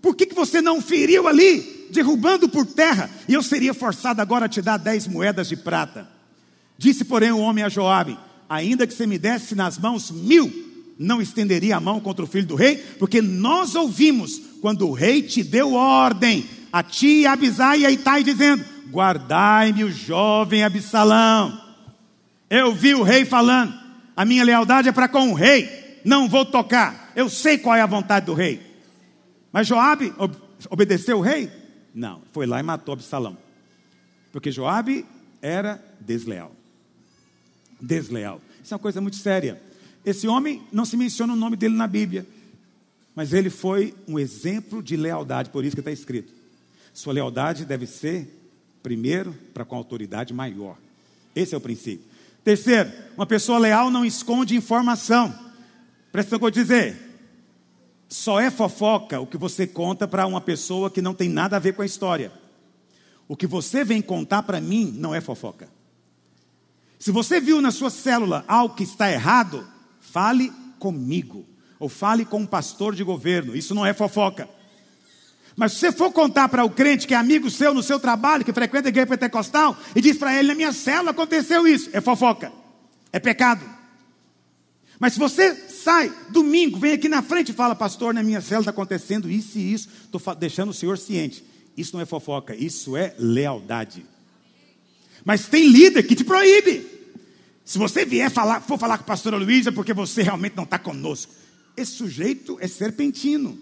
por que, que você não feriu ali, derrubando por terra? E eu seria forçado agora a te dar dez moedas de prata. Disse, porém, o homem a Joabe: ainda que você me desse nas mãos mil, não estenderia a mão contra o filho do rei, porque nós ouvimos quando o rei te deu ordem a ti, a Abisai e a Itai, dizendo: Guardai-me o jovem Absalão. Eu vi o rei falando: a minha lealdade é para com o rei, não vou tocar. Eu sei qual é a vontade do rei. Mas Joabe obedeceu o rei? Não, foi lá e matou Absalão. Porque Joabe era desleal. Desleal. Isso é uma coisa muito séria. Esse homem não se menciona o nome dele na Bíblia, mas ele foi um exemplo de lealdade, por isso que está escrito. Sua lealdade deve ser, primeiro, para com a autoridade maior. Esse é o princípio. Terceiro, uma pessoa leal não esconde informação. Presta no que eu vou dizer. Só é fofoca o que você conta para uma pessoa que não tem nada a ver com a história. O que você vem contar para mim não é fofoca. Se você viu na sua célula algo que está errado, fale comigo. Ou fale com um pastor de governo. Isso não é fofoca. Mas se você for contar para o crente que é amigo seu no seu trabalho, que frequenta a igreja pentecostal, e diz para ele: na minha célula aconteceu isso, é fofoca, é pecado. Mas se você sai domingo, vem aqui na frente e fala, pastor, na minha célula está acontecendo isso e isso, estou deixando o senhor ciente. Isso não é fofoca, isso é lealdade. Mas tem líder que te proíbe. Se você vier falar, for falar com a pastora Luísa, é porque você realmente não está conosco. Esse sujeito é serpentino.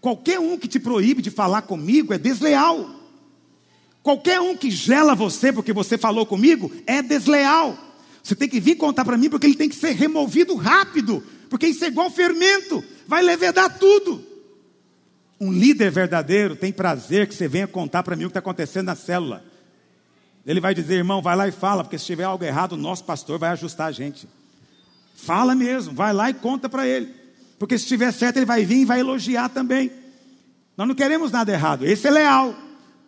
Qualquer um que te proíbe de falar comigo é desleal. Qualquer um que gela você porque você falou comigo é desleal. Você tem que vir contar para mim porque ele tem que ser removido rápido, porque isso é igual fermento, vai levedar tudo. Um líder verdadeiro tem prazer que você venha contar para mim o que está acontecendo na célula. Ele vai dizer, irmão, vai lá e fala, porque se tiver algo errado, o nosso pastor vai ajustar a gente. Fala mesmo, vai lá e conta para ele. Porque se estiver certo, ele vai vir e vai elogiar também. Nós não queremos nada errado. Esse é leal.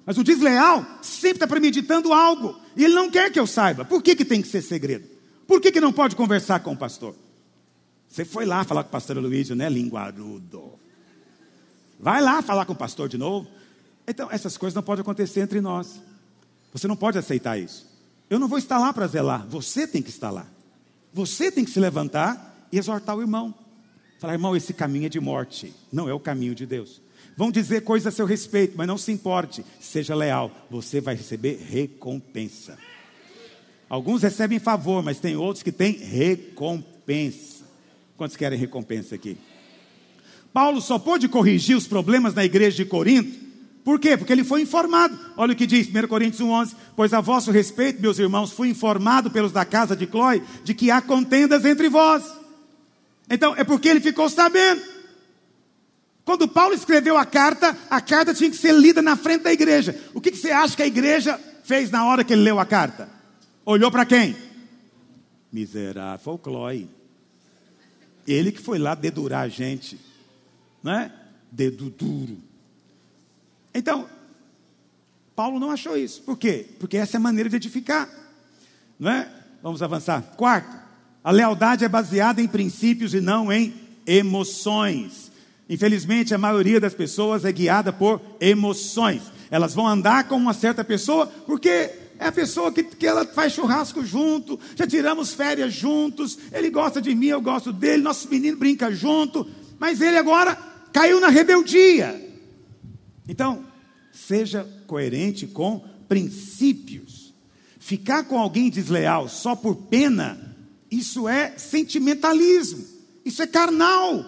Mas o desleal sempre está premeditando algo. E ele não quer que eu saiba. Por que, que tem que ser segredo? Por que, que não pode conversar com o pastor? Você foi lá falar com o pastor Luísio, né, linguarudo? Vai lá falar com o pastor de novo. Então, essas coisas não podem acontecer entre nós. Você não pode aceitar isso. Eu não vou estar lá para zelar. Você tem que estar lá. Você tem que se levantar e exortar o irmão. Falar, irmão, esse caminho é de morte. Não é o caminho de Deus. Vão dizer coisas a seu respeito, mas não se importe. Seja leal. Você vai receber recompensa. Alguns recebem favor, mas tem outros que têm recompensa. Quantos querem recompensa aqui? Paulo só pôde corrigir os problemas na igreja de Corinto por quê? Porque ele foi informado. Olha o que diz 1 Coríntios 1,11: Pois a vosso respeito, meus irmãos, fui informado pelos da casa de Clói de que há contendas entre vós. Então, é porque ele ficou sabendo. Quando Paulo escreveu a carta, a carta tinha que ser lida na frente da igreja. O que, que você acha que a igreja fez na hora que ele leu a carta? Olhou para quem? Miserável, foi Clói. Ele que foi lá dedurar a gente, não é? Dedo duro. Então, Paulo não achou isso. Por quê? Porque essa é a maneira de edificar. Não é? Vamos avançar. Quarto, a lealdade é baseada em princípios e não em emoções. Infelizmente, a maioria das pessoas é guiada por emoções. Elas vão andar com uma certa pessoa porque é a pessoa que, que ela faz churrasco junto, já tiramos férias juntos, ele gosta de mim, eu gosto dele, nosso menino brinca junto, mas ele agora caiu na rebeldia. Então, seja coerente com princípios. Ficar com alguém desleal só por pena, isso é sentimentalismo, isso é carnal.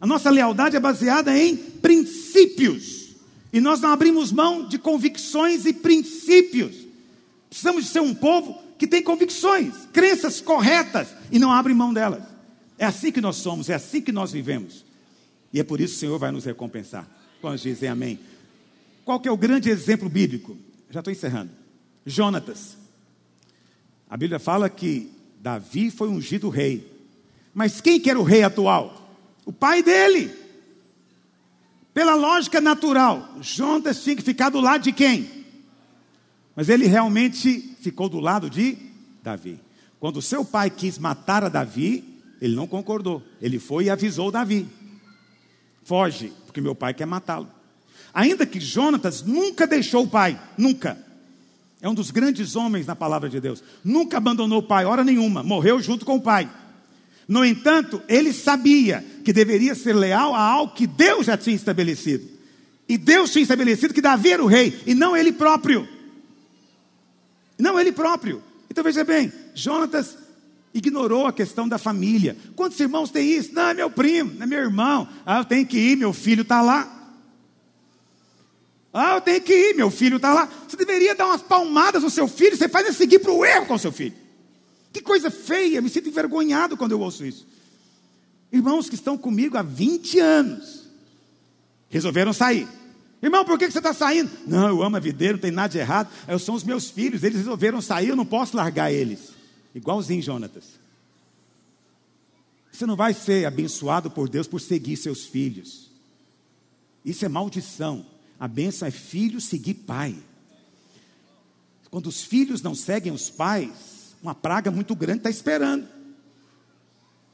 A nossa lealdade é baseada em princípios. E nós não abrimos mão de convicções e princípios. Precisamos ser um povo que tem convicções, crenças corretas e não abre mão delas. É assim que nós somos, é assim que nós vivemos. E é por isso que o Senhor vai nos recompensar. Quantos dizem amém? Qual que é o grande exemplo bíblico? Já estou encerrando. Jonatas. A Bíblia fala que Davi foi ungido rei. Mas quem que era o rei atual? O pai dele. Pela lógica natural, Jonatas tinha que ficar do lado de quem? Mas ele realmente ficou do lado de Davi. Quando seu pai quis matar a Davi, ele não concordou. Ele foi e avisou Davi: Foge, porque meu pai quer matá-lo. Ainda que Jonatas nunca deixou o pai, nunca. É um dos grandes homens na palavra de Deus. Nunca abandonou o pai, hora nenhuma. Morreu junto com o pai. No entanto, ele sabia que deveria ser leal a algo que Deus já tinha estabelecido. E Deus tinha estabelecido que Davi era o rei, e não ele próprio. Não ele próprio. Então veja bem, Jonatas ignorou a questão da família. Quantos irmãos tem isso? Não, é meu primo, é meu irmão. Ah, eu tenho que ir, meu filho está lá. Ah, eu tenho que ir, meu filho está lá. Você deveria dar umas palmadas no seu filho, você faz ele seguir para o erro com o seu filho. Que coisa feia, me sinto envergonhado quando eu ouço isso. Irmãos que estão comigo há 20 anos, resolveram sair. Irmão, por que você está saindo? Não, eu amo a videira, não tem nada de errado. Eu são os meus filhos, eles resolveram sair, eu não posso largar eles. Igualzinho Jonatas. Você não vai ser abençoado por Deus por seguir seus filhos. Isso é maldição. A benção é filho seguir pai. Quando os filhos não seguem os pais, uma praga muito grande está esperando.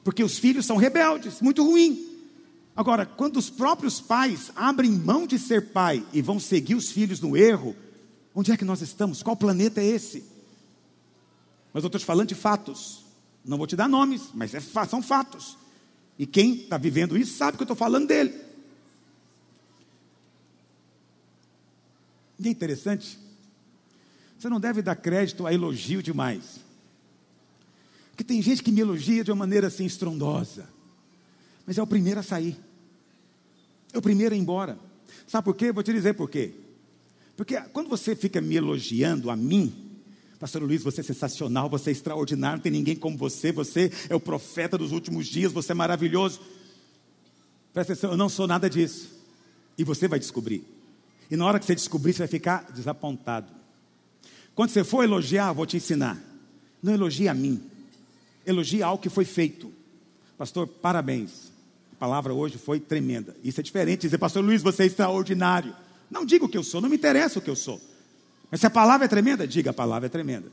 Porque os filhos são rebeldes, muito ruim. Agora, quando os próprios pais abrem mão de ser pai e vão seguir os filhos no erro, onde é que nós estamos? Qual planeta é esse? Mas eu estou te falando de fatos. Não vou te dar nomes, mas é, são fatos. E quem está vivendo isso sabe que eu estou falando dele. E é interessante. Você não deve dar crédito a elogio demais. Porque tem gente que me elogia de uma maneira assim estrondosa. Mas é o primeiro a sair. É o primeiro a ir embora. Sabe por quê? Vou te dizer por quê. Porque quando você fica me elogiando a mim, Pastor Luiz, você é sensacional, você é extraordinário, não tem ninguém como você, você é o profeta dos últimos dias, você é maravilhoso. Presta atenção, eu não sou nada disso. E você vai descobrir. E na hora que você descobrir, você vai ficar desapontado. Quando você for elogiar, vou te ensinar. Não elogie a mim. Elogie algo que foi feito. Pastor, parabéns. palavra hoje foi tremenda. Isso é diferente dizer, pastor Luiz, você é extraordinário. Não diga o que eu sou, não me interessa o que eu sou. Mas se a palavra é tremenda, diga a palavra é tremenda.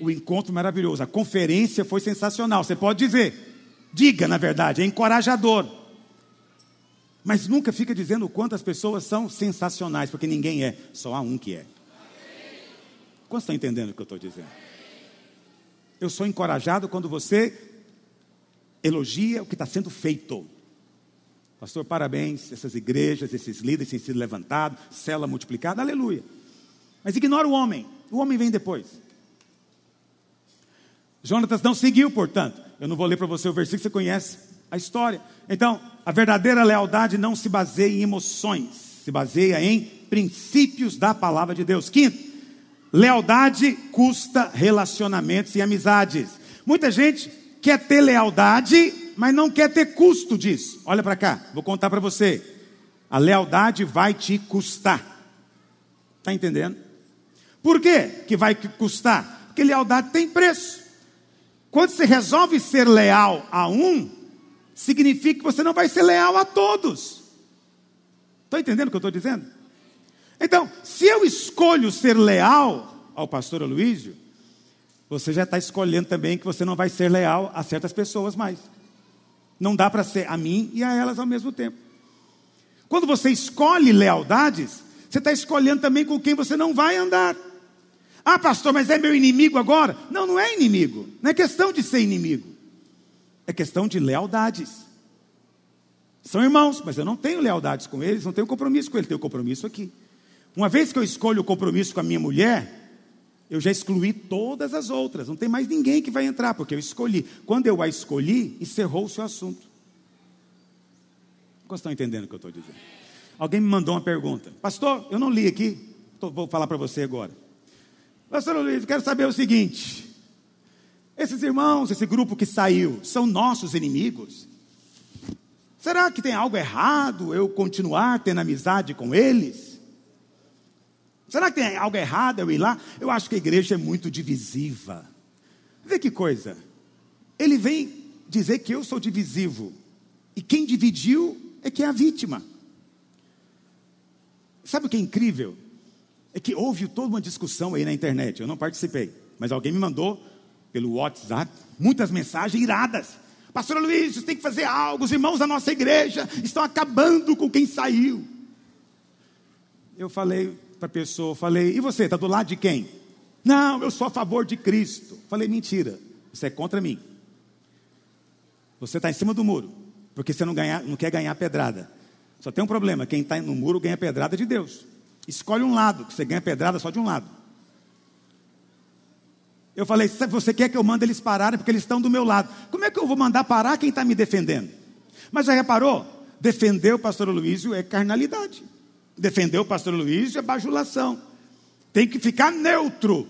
O encontro maravilhoso, a conferência foi sensacional. Você pode dizer, diga na verdade, é encorajador. Mas nunca fica dizendo o quanto as pessoas são sensacionais, porque ninguém é, só há um que é. Quantos estão entendendo o que eu estou dizendo? Eu sou encorajado quando você elogia o que está sendo feito. Pastor, parabéns, essas igrejas, esses líderes têm sido levantados, célula multiplicada, aleluia. Mas ignora o homem, o homem vem depois. Jonatas não seguiu, portanto. Eu não vou ler para você o versículo, você conhece a história. Então, a verdadeira lealdade não se baseia em emoções, se baseia em princípios da palavra de Deus. Quinto, lealdade custa relacionamentos e amizades. Muita gente quer ter lealdade, mas não quer ter custo disso. Olha para cá, vou contar para você. A lealdade vai te custar. Está entendendo? Por quê que vai custar? Porque lealdade tem preço. Quando você resolve ser leal a um, significa que você não vai ser leal a todos. Estão entendendo o que eu estou dizendo? Então, se eu escolho ser leal ao pastor Aloysio, você já está escolhendo também que você não vai ser leal a certas pessoas mais. Não dá para ser a mim e a elas ao mesmo tempo. Quando você escolhe lealdades, você está escolhendo também com quem você não vai andar. Ah, pastor, mas é meu inimigo agora? Não, não é inimigo. Não é questão de ser inimigo. É questão de lealdades. São irmãos, mas eu não tenho lealdades com eles, não tenho compromisso com eles, tenho compromisso aqui. Uma vez que eu escolho o compromisso com a minha mulher, eu já excluí todas as outras, não tem mais ninguém que vai entrar, porque eu escolhi. Quando eu a escolhi, encerrou o seu assunto. Vocês estão entendendo o que eu estou dizendo? Alguém me mandou uma pergunta. Pastor, eu não li aqui, vou falar para você agora. Pastor Luiz, quero saber o seguinte: esses irmãos, esse grupo que saiu, são nossos inimigos? Será que tem algo errado eu continuar tendo amizade com eles? Será que tem algo errado eu ir lá? Eu acho que a igreja é muito divisiva. Vê que coisa. Ele vem dizer que eu sou divisivo. E quem dividiu é que é a vítima. Sabe o que é incrível? é que houve toda uma discussão aí na internet. Eu não participei, mas alguém me mandou pelo WhatsApp muitas mensagens iradas. Pastor Luiz, tem que fazer algo. Os irmãos da nossa igreja estão acabando com quem saiu. Eu falei para a pessoa, falei, e você, está do lado de quem? Não, eu sou a favor de Cristo. Falei, mentira, isso é contra mim. Você está em cima do muro, porque você não, ganha, não quer ganhar pedrada. Só tem um problema: quem está no muro ganha pedrada de Deus. Escolhe um lado, que você ganha pedrada só de um lado. Eu falei, você quer que eu mande eles pararem porque eles estão do meu lado. Como é que eu vou mandar parar quem está me defendendo? Mas já reparou? Defender o pastor Luísio é carnalidade. Defender o pastor Luísio é bajulação. Tem que ficar neutro.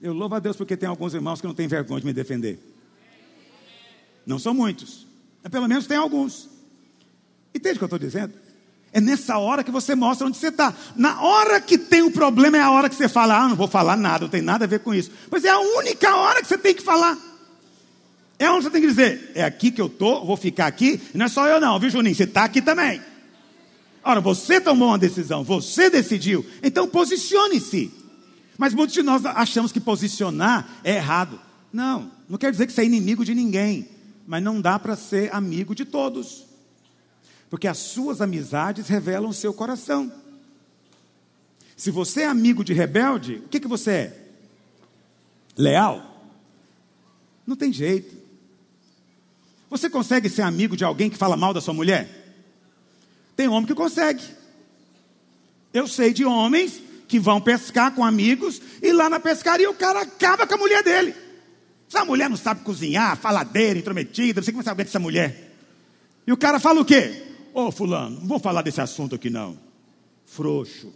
Eu louvo a Deus porque tem alguns irmãos que não têm vergonha de me defender. Não são muitos. Mas pelo menos tem alguns. Entende o que eu estou dizendo? É nessa hora que você mostra onde você está. Na hora que tem o um problema, é a hora que você fala: Ah, não vou falar nada, não tem nada a ver com isso. Pois é a única hora que você tem que falar. É onde você tem que dizer: É aqui que eu estou, vou ficar aqui. E não é só eu, não, viu, Juninho? Você está aqui também. Ora, você tomou uma decisão, você decidiu. Então posicione-se. Mas muitos de nós achamos que posicionar é errado. Não, não quer dizer que você é inimigo de ninguém. Mas não dá para ser amigo de todos porque as suas amizades revelam o seu coração. Se você é amigo de rebelde, o que, que você é? Leal? Não tem jeito. Você consegue ser amigo de alguém que fala mal da sua mulher? Tem homem que consegue. Eu sei de homens que vão pescar com amigos e lá na pescaria o cara acaba com a mulher dele. Se a mulher não sabe cozinhar, faladeira, intrometida, não sei como aguenta essa mulher. E o cara fala o quê? Ô oh, fulano, não vou falar desse assunto aqui não. Frouxo.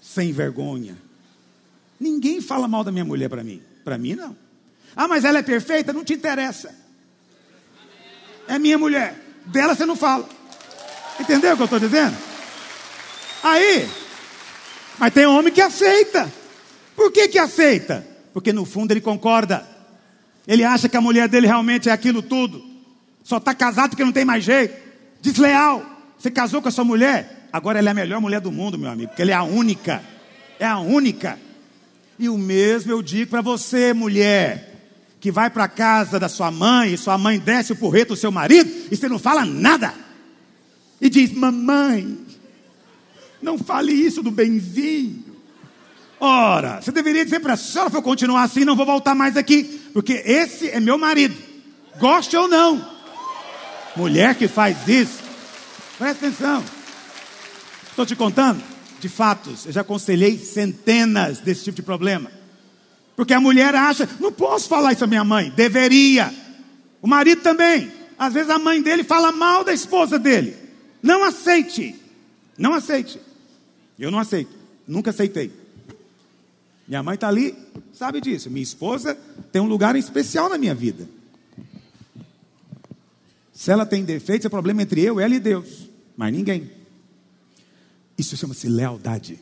Sem vergonha. Ninguém fala mal da minha mulher para mim. Para mim não. Ah, mas ela é perfeita? Não te interessa. É minha mulher. Dela você não fala. Entendeu o que eu estou dizendo? Aí, mas tem homem que aceita. Por que que aceita? Porque no fundo ele concorda. Ele acha que a mulher dele realmente é aquilo tudo. Só está casado porque não tem mais jeito. Desleal. Você casou com a sua mulher, agora ela é a melhor mulher do mundo, meu amigo, porque ela é a única. É a única. E o mesmo eu digo para você, mulher, que vai para casa da sua mãe, e sua mãe desce o porreto do seu marido, e você não fala nada. E diz: Mamãe, não fale isso do benzinho. Ora, você deveria dizer para a senhora, se eu continuar assim, não vou voltar mais aqui, porque esse é meu marido, goste ou não. Mulher que faz isso, presta atenção. Estou te contando de fatos, eu já aconselhei centenas desse tipo de problema. Porque a mulher acha, não posso falar isso à minha mãe, deveria. O marido também. Às vezes a mãe dele fala mal da esposa dele. Não aceite. Não aceite. Eu não aceito. Nunca aceitei. Minha mãe está ali, sabe disso. Minha esposa tem um lugar especial na minha vida. Se ela tem defeitos, é problema entre eu, ela e Deus. Mas ninguém. Isso chama-se lealdade.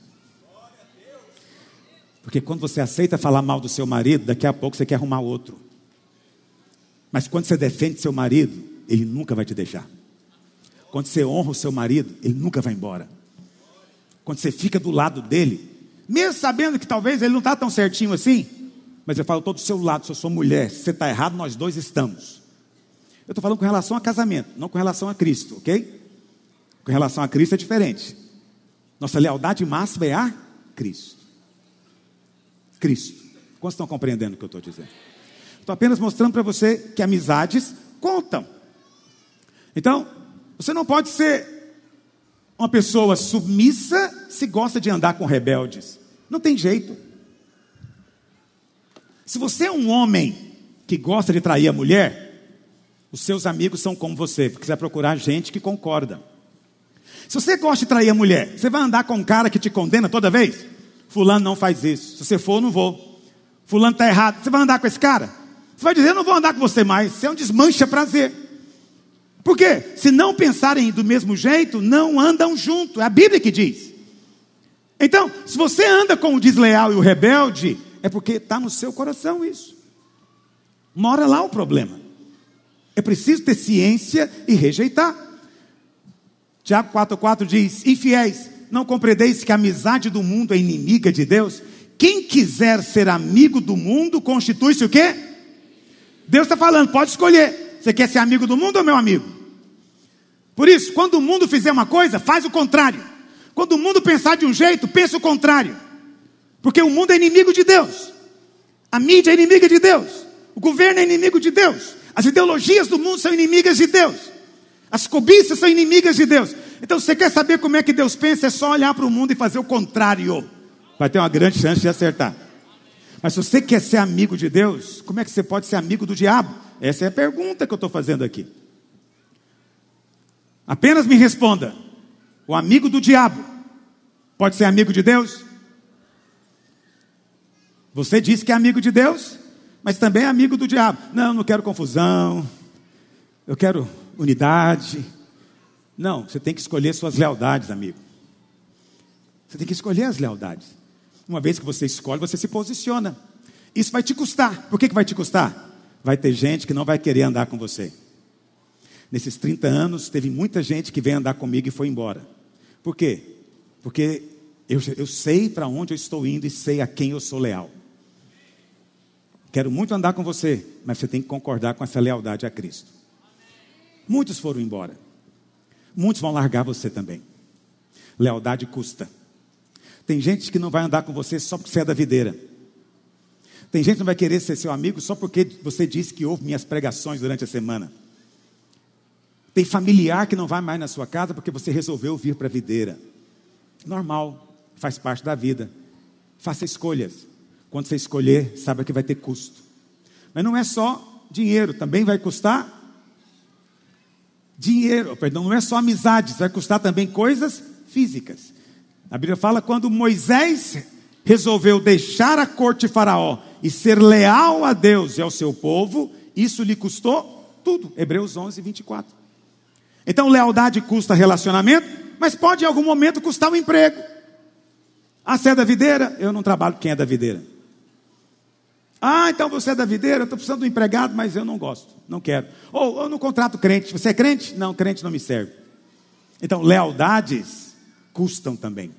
Porque quando você aceita falar mal do seu marido, daqui a pouco você quer arrumar outro. Mas quando você defende seu marido, ele nunca vai te deixar. Quando você honra o seu marido, ele nunca vai embora. Quando você fica do lado dele, mesmo sabendo que talvez ele não está tão certinho assim, mas eu falo, estou do seu lado, se eu sou mulher, se você está errado, nós dois estamos. Eu estou falando com relação a casamento, não com relação a Cristo, ok? Com relação a Cristo é diferente. Nossa lealdade máxima é a Cristo. Cristo. Quantos estão compreendendo o que eu estou dizendo? Estou apenas mostrando para você que amizades contam. Então, você não pode ser uma pessoa submissa se gosta de andar com rebeldes. Não tem jeito. Se você é um homem que gosta de trair a mulher, os seus amigos são como você, porque você vai procurar gente que concorda. Se você gosta de trair a mulher, você vai andar com um cara que te condena toda vez? Fulano não faz isso. Se você for, não vou. Fulano está errado. Você vai andar com esse cara? Você vai dizer, eu não vou andar com você mais. Você é um desmancha prazer. Por quê? Se não pensarem do mesmo jeito, não andam junto. É a Bíblia que diz. Então, se você anda com o desleal e o rebelde, é porque está no seu coração isso. Mora lá o problema. É preciso ter ciência e rejeitar. Tiago 4,4 diz: Infiéis, não compreendeis que a amizade do mundo é inimiga de Deus? Quem quiser ser amigo do mundo, constitui-se o quê? Deus está falando, pode escolher. Você quer ser amigo do mundo ou meu amigo? Por isso, quando o mundo fizer uma coisa, faz o contrário. Quando o mundo pensar de um jeito, pensa o contrário. Porque o mundo é inimigo de Deus. A mídia é inimiga de Deus. O governo é inimigo de Deus. As ideologias do mundo são inimigas de Deus. As cobiças são inimigas de Deus. Então, se você quer saber como é que Deus pensa, é só olhar para o mundo e fazer o contrário. Vai ter uma grande chance de acertar. Mas se você quer ser amigo de Deus, como é que você pode ser amigo do diabo? Essa é a pergunta que eu estou fazendo aqui. Apenas me responda: o amigo do diabo pode ser amigo de Deus? Você diz que é amigo de Deus, mas também é amigo do diabo. Não, não quero confusão, eu quero unidade. Não, você tem que escolher suas lealdades, amigo. Você tem que escolher as lealdades. Uma vez que você escolhe, você se posiciona. Isso vai te custar. Por que, que vai te custar? Vai ter gente que não vai querer andar com você. Nesses 30 anos, teve muita gente que veio andar comigo e foi embora. Por quê? Porque eu, eu sei para onde eu estou indo e sei a quem eu sou leal. Quero muito andar com você, mas você tem que concordar com essa lealdade a Cristo. Muitos foram embora. Muitos vão largar você também. Lealdade custa. Tem gente que não vai andar com você só porque você é da videira. Tem gente que não vai querer ser seu amigo só porque você disse que ouve minhas pregações durante a semana. Tem familiar que não vai mais na sua casa porque você resolveu vir para a videira. Normal, faz parte da vida. Faça escolhas. Quando você escolher, saiba que vai ter custo. Mas não é só dinheiro, também vai custar dinheiro, perdão, não é só amizades, vai custar também coisas físicas. A Bíblia fala quando Moisés resolveu deixar a corte de Faraó e ser leal a Deus e ao seu povo, isso lhe custou tudo. Hebreus 11, 24. Então, lealdade custa relacionamento, mas pode em algum momento custar um emprego. Ah, você é da videira? Eu não trabalho quem é da videira. Ah, então você é da videira, eu estou precisando de um empregado, mas eu não gosto, não quero. Ou, ou no contrato crente, você é crente? Não, crente não me serve. Então, lealdades custam também.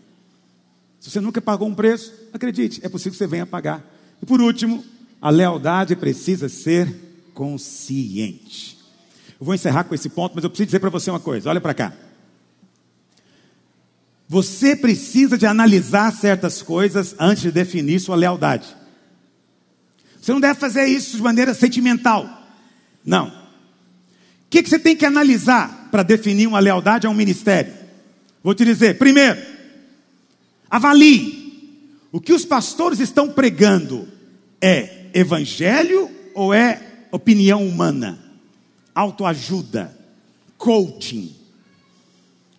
Se você nunca pagou um preço, acredite, é possível que você venha pagar. E por último, a lealdade precisa ser consciente. Eu vou encerrar com esse ponto, mas eu preciso dizer para você uma coisa: olha para cá. Você precisa de analisar certas coisas antes de definir sua lealdade. Você não deve fazer isso de maneira sentimental. Não. O que, que você tem que analisar para definir uma lealdade a um ministério? Vou te dizer: primeiro, avalie. O que os pastores estão pregando é evangelho ou é opinião humana? Autoajuda, coaching.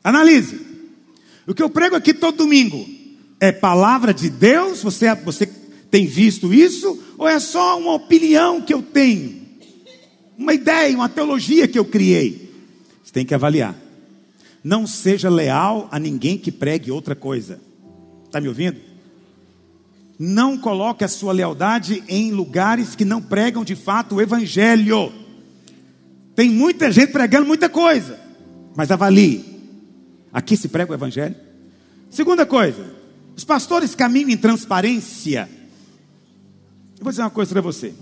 Analise. O que eu prego aqui todo domingo é palavra de Deus? Você, você tem visto isso? Ou é só uma opinião que eu tenho? Uma ideia, uma teologia que eu criei? Você tem que avaliar. Não seja leal a ninguém que pregue outra coisa. Está me ouvindo? Não coloque a sua lealdade em lugares que não pregam de fato o Evangelho. Tem muita gente pregando muita coisa, mas avalie. Aqui se prega o Evangelho. Segunda coisa, os pastores caminham em transparência. Eu vou dizer uma coisa para você.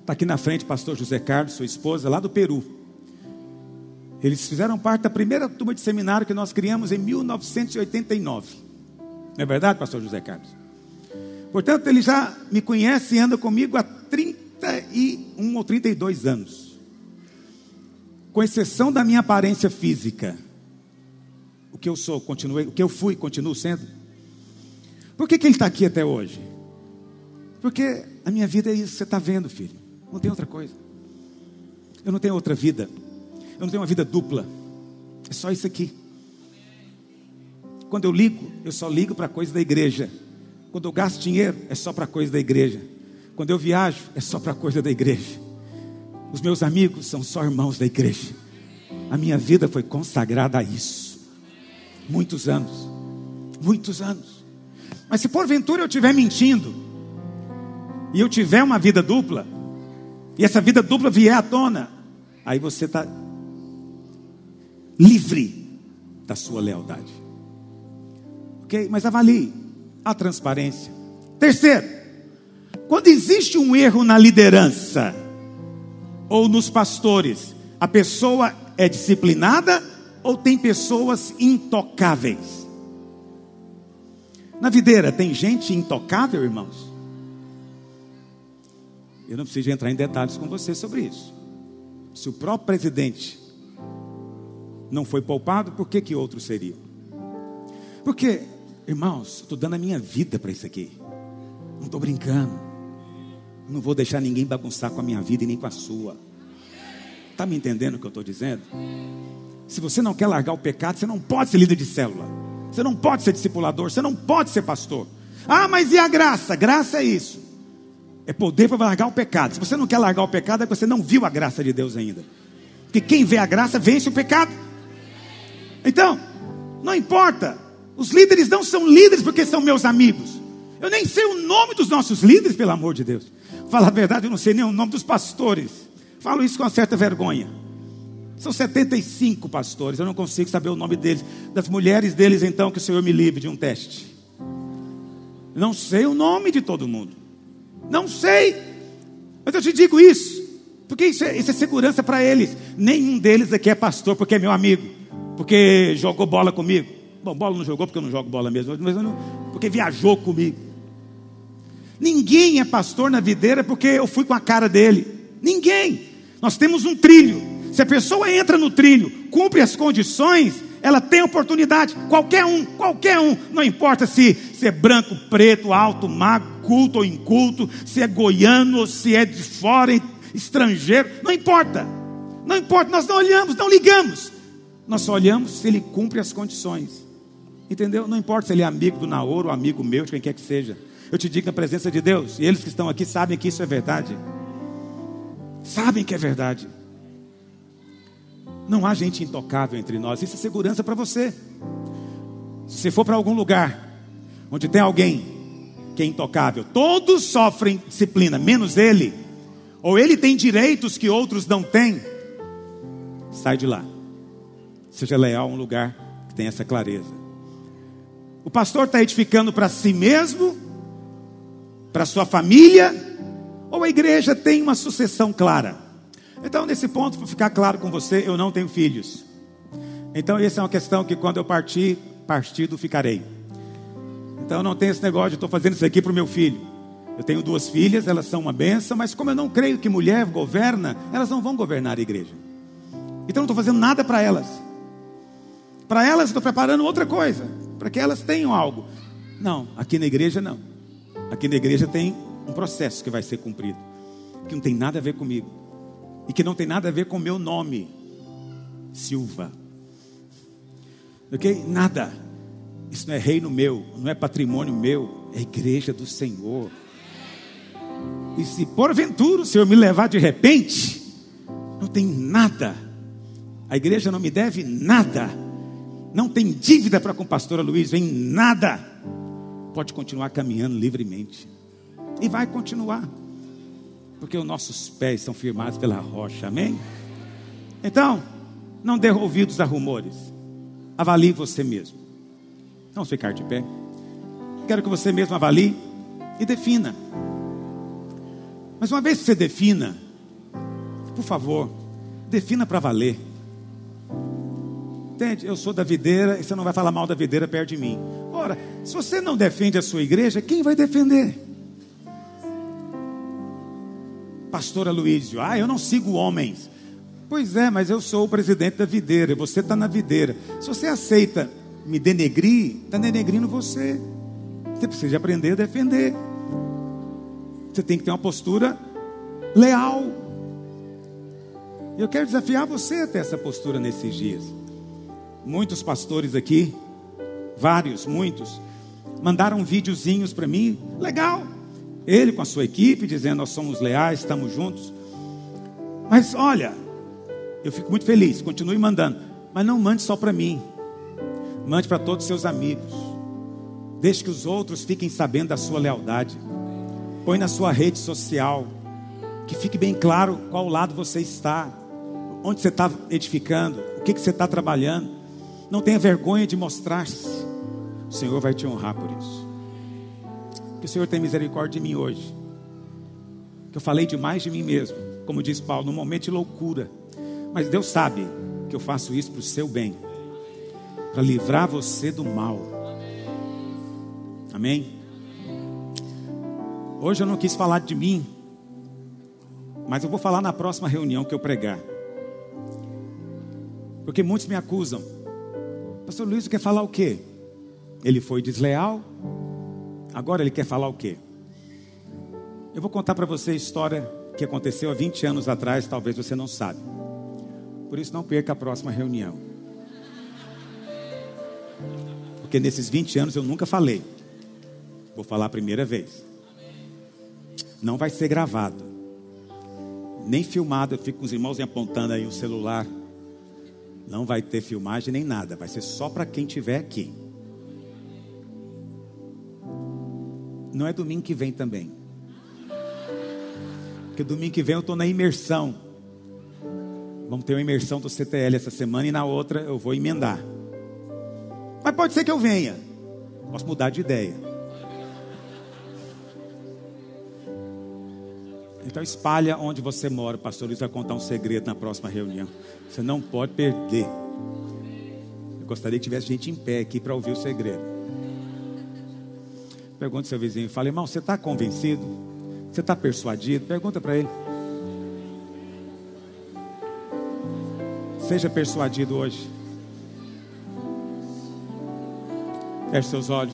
Está aqui na frente o pastor José Carlos, sua esposa, lá do Peru. Eles fizeram parte da primeira turma de seminário que nós criamos em 1989. Não é verdade, pastor José Carlos? Portanto, ele já me conhece e anda comigo há 31 ou 32 anos. Com exceção da minha aparência física. O que eu sou, continuei, o que eu fui, continuo sendo. Por que, que ele está aqui até hoje? Porque a minha vida é isso, você está vendo, filho. Não tem outra coisa. Eu não tenho outra vida. Eu não tenho uma vida dupla. É só isso aqui. Quando eu ligo, eu só ligo para coisa da igreja. Quando eu gasto dinheiro, é só para coisa da igreja. Quando eu viajo, é só para coisa da igreja. Os meus amigos são só irmãos da igreja. A minha vida foi consagrada a isso. Muitos anos. Muitos anos. Mas se porventura eu estiver mentindo, e eu tiver uma vida dupla, e essa vida dupla vier à tona, aí você está livre da sua lealdade. Ok? Mas avalie a transparência. Terceiro, quando existe um erro na liderança ou nos pastores, a pessoa é disciplinada ou tem pessoas intocáveis? Na videira tem gente intocável, irmãos? Eu não preciso entrar em detalhes com você sobre isso. Se o próprio presidente não foi poupado, por que, que outros seriam? Porque, irmãos, estou dando a minha vida para isso aqui. Não estou brincando. Não vou deixar ninguém bagunçar com a minha vida e nem com a sua. Está me entendendo o que eu estou dizendo? Se você não quer largar o pecado, você não pode ser líder de célula. Você não pode ser discipulador. Você não pode ser pastor. Ah, mas e a graça? Graça é isso. É poder para largar o pecado. Se você não quer largar o pecado, é que você não viu a graça de Deus ainda. Porque quem vê a graça vence o pecado. Então, não importa. Os líderes não são líderes porque são meus amigos. Eu nem sei o nome dos nossos líderes, pelo amor de Deus. Fala a verdade, eu não sei nem o nome dos pastores. Falo isso com uma certa vergonha. São 75 pastores, eu não consigo saber o nome deles. Das mulheres deles, então, que o Senhor me livre de um teste. Não sei o nome de todo mundo. Não sei. Mas eu te digo isso. Porque isso é, isso é segurança para eles. Nenhum deles aqui é pastor porque é meu amigo. Porque jogou bola comigo. Bom, bola não jogou porque eu não jogo bola mesmo. Mas não, porque viajou comigo. Ninguém é pastor na videira porque eu fui com a cara dele. Ninguém. Nós temos um trilho. Se a pessoa entra no trilho, cumpre as condições, ela tem oportunidade. Qualquer um, qualquer um, não importa se, se é branco, preto, alto, magro, culto ou inculto, se é goiano, se é de fora, estrangeiro, não importa. Não importa, nós não olhamos, não ligamos. Nós só olhamos se ele cumpre as condições. Entendeu? Não importa se ele é amigo do Naoro, amigo meu, de quem quer que seja. Eu te digo na presença de Deus, e eles que estão aqui sabem que isso é verdade. Sabem que é verdade. Não há gente intocável entre nós. Isso é segurança para você. Se você for para algum lugar onde tem alguém que é intocável. Todos sofrem disciplina, menos ele. Ou ele tem direitos que outros não têm. Sai de lá. Seja leal a um lugar que tem essa clareza. O pastor está edificando para si mesmo, para sua família, ou a igreja tem uma sucessão clara? Então, nesse ponto, para ficar claro com você, eu não tenho filhos. Então, essa é uma questão que quando eu partir, partido ficarei. Então, não tem esse negócio de estou fazendo isso aqui para o meu filho. Eu tenho duas filhas, elas são uma benção, mas como eu não creio que mulher governa, elas não vão governar a igreja. Então, não estou fazendo nada para elas. Para elas, estou preparando outra coisa, para que elas tenham algo. Não, aqui na igreja não. Aqui na igreja tem um processo que vai ser cumprido, que não tem nada a ver comigo, e que não tem nada a ver com o meu nome, Silva. Ok? Nada. Isso não é reino meu, não é patrimônio meu, é igreja do Senhor. E se porventura o Senhor me levar de repente, não tem nada. A igreja não me deve nada. Não tem dívida para com a pastora Luiz, vem nada. Pode continuar caminhando livremente. E vai continuar. Porque os nossos pés são firmados pela rocha. Amém? Então, não dê ouvidos a rumores. Avalie você mesmo. Vamos ficar de pé. Quero que você mesmo avalie e defina. Mas uma vez que você defina, por favor, defina para valer. Entende? Eu sou da videira e você não vai falar mal da videira perto de mim. Ora, se você não defende a sua igreja, quem vai defender? Pastora Luísio, ah, eu não sigo homens. Pois é, mas eu sou o presidente da videira, você está na videira. Se você aceita me denegrir, está denegrindo você. Você precisa aprender a defender. Você tem que ter uma postura leal. Eu quero desafiar você a ter essa postura nesses dias. Muitos pastores aqui, vários, muitos, mandaram videozinhos para mim, legal. Ele com a sua equipe dizendo nós somos leais, estamos juntos. Mas olha, eu fico muito feliz, continue mandando, mas não mande só para mim. Mande para todos os seus amigos. Deixe que os outros fiquem sabendo da sua lealdade. Põe na sua rede social. Que fique bem claro qual lado você está. Onde você está edificando. O que, que você está trabalhando. Não tenha vergonha de mostrar-se. O Senhor vai te honrar por isso. Que o Senhor tenha misericórdia de mim hoje. Que eu falei demais de mim mesmo. Como diz Paulo, num momento de loucura. Mas Deus sabe que eu faço isso para o seu bem para livrar você do mal. Amém? Hoje eu não quis falar de mim, mas eu vou falar na próxima reunião que eu pregar. Porque muitos me acusam. Pastor Luiz quer falar o quê? Ele foi desleal, agora ele quer falar o quê? Eu vou contar para você a história que aconteceu há 20 anos atrás, talvez você não sabe. Por isso não perca a próxima reunião. Porque nesses 20 anos eu nunca falei. Vou falar a primeira vez. Não vai ser gravado. Nem filmado. Eu fico com os irmãos apontando aí o celular. Não vai ter filmagem nem nada. Vai ser só para quem estiver aqui. Não é domingo que vem também. Porque domingo que vem eu estou na imersão. Vamos ter uma imersão do CTL essa semana e na outra eu vou emendar. Mas pode ser que eu venha. Posso mudar de ideia. Então espalha onde você mora. O pastor Luiz vai contar um segredo na próxima reunião. Você não pode perder. Eu gostaria que tivesse gente em pé aqui para ouvir o segredo. Pergunta seu vizinho. Fala, irmão, você está convencido? Você está persuadido? Pergunta para ele. Seja persuadido hoje. Feche seus olhos.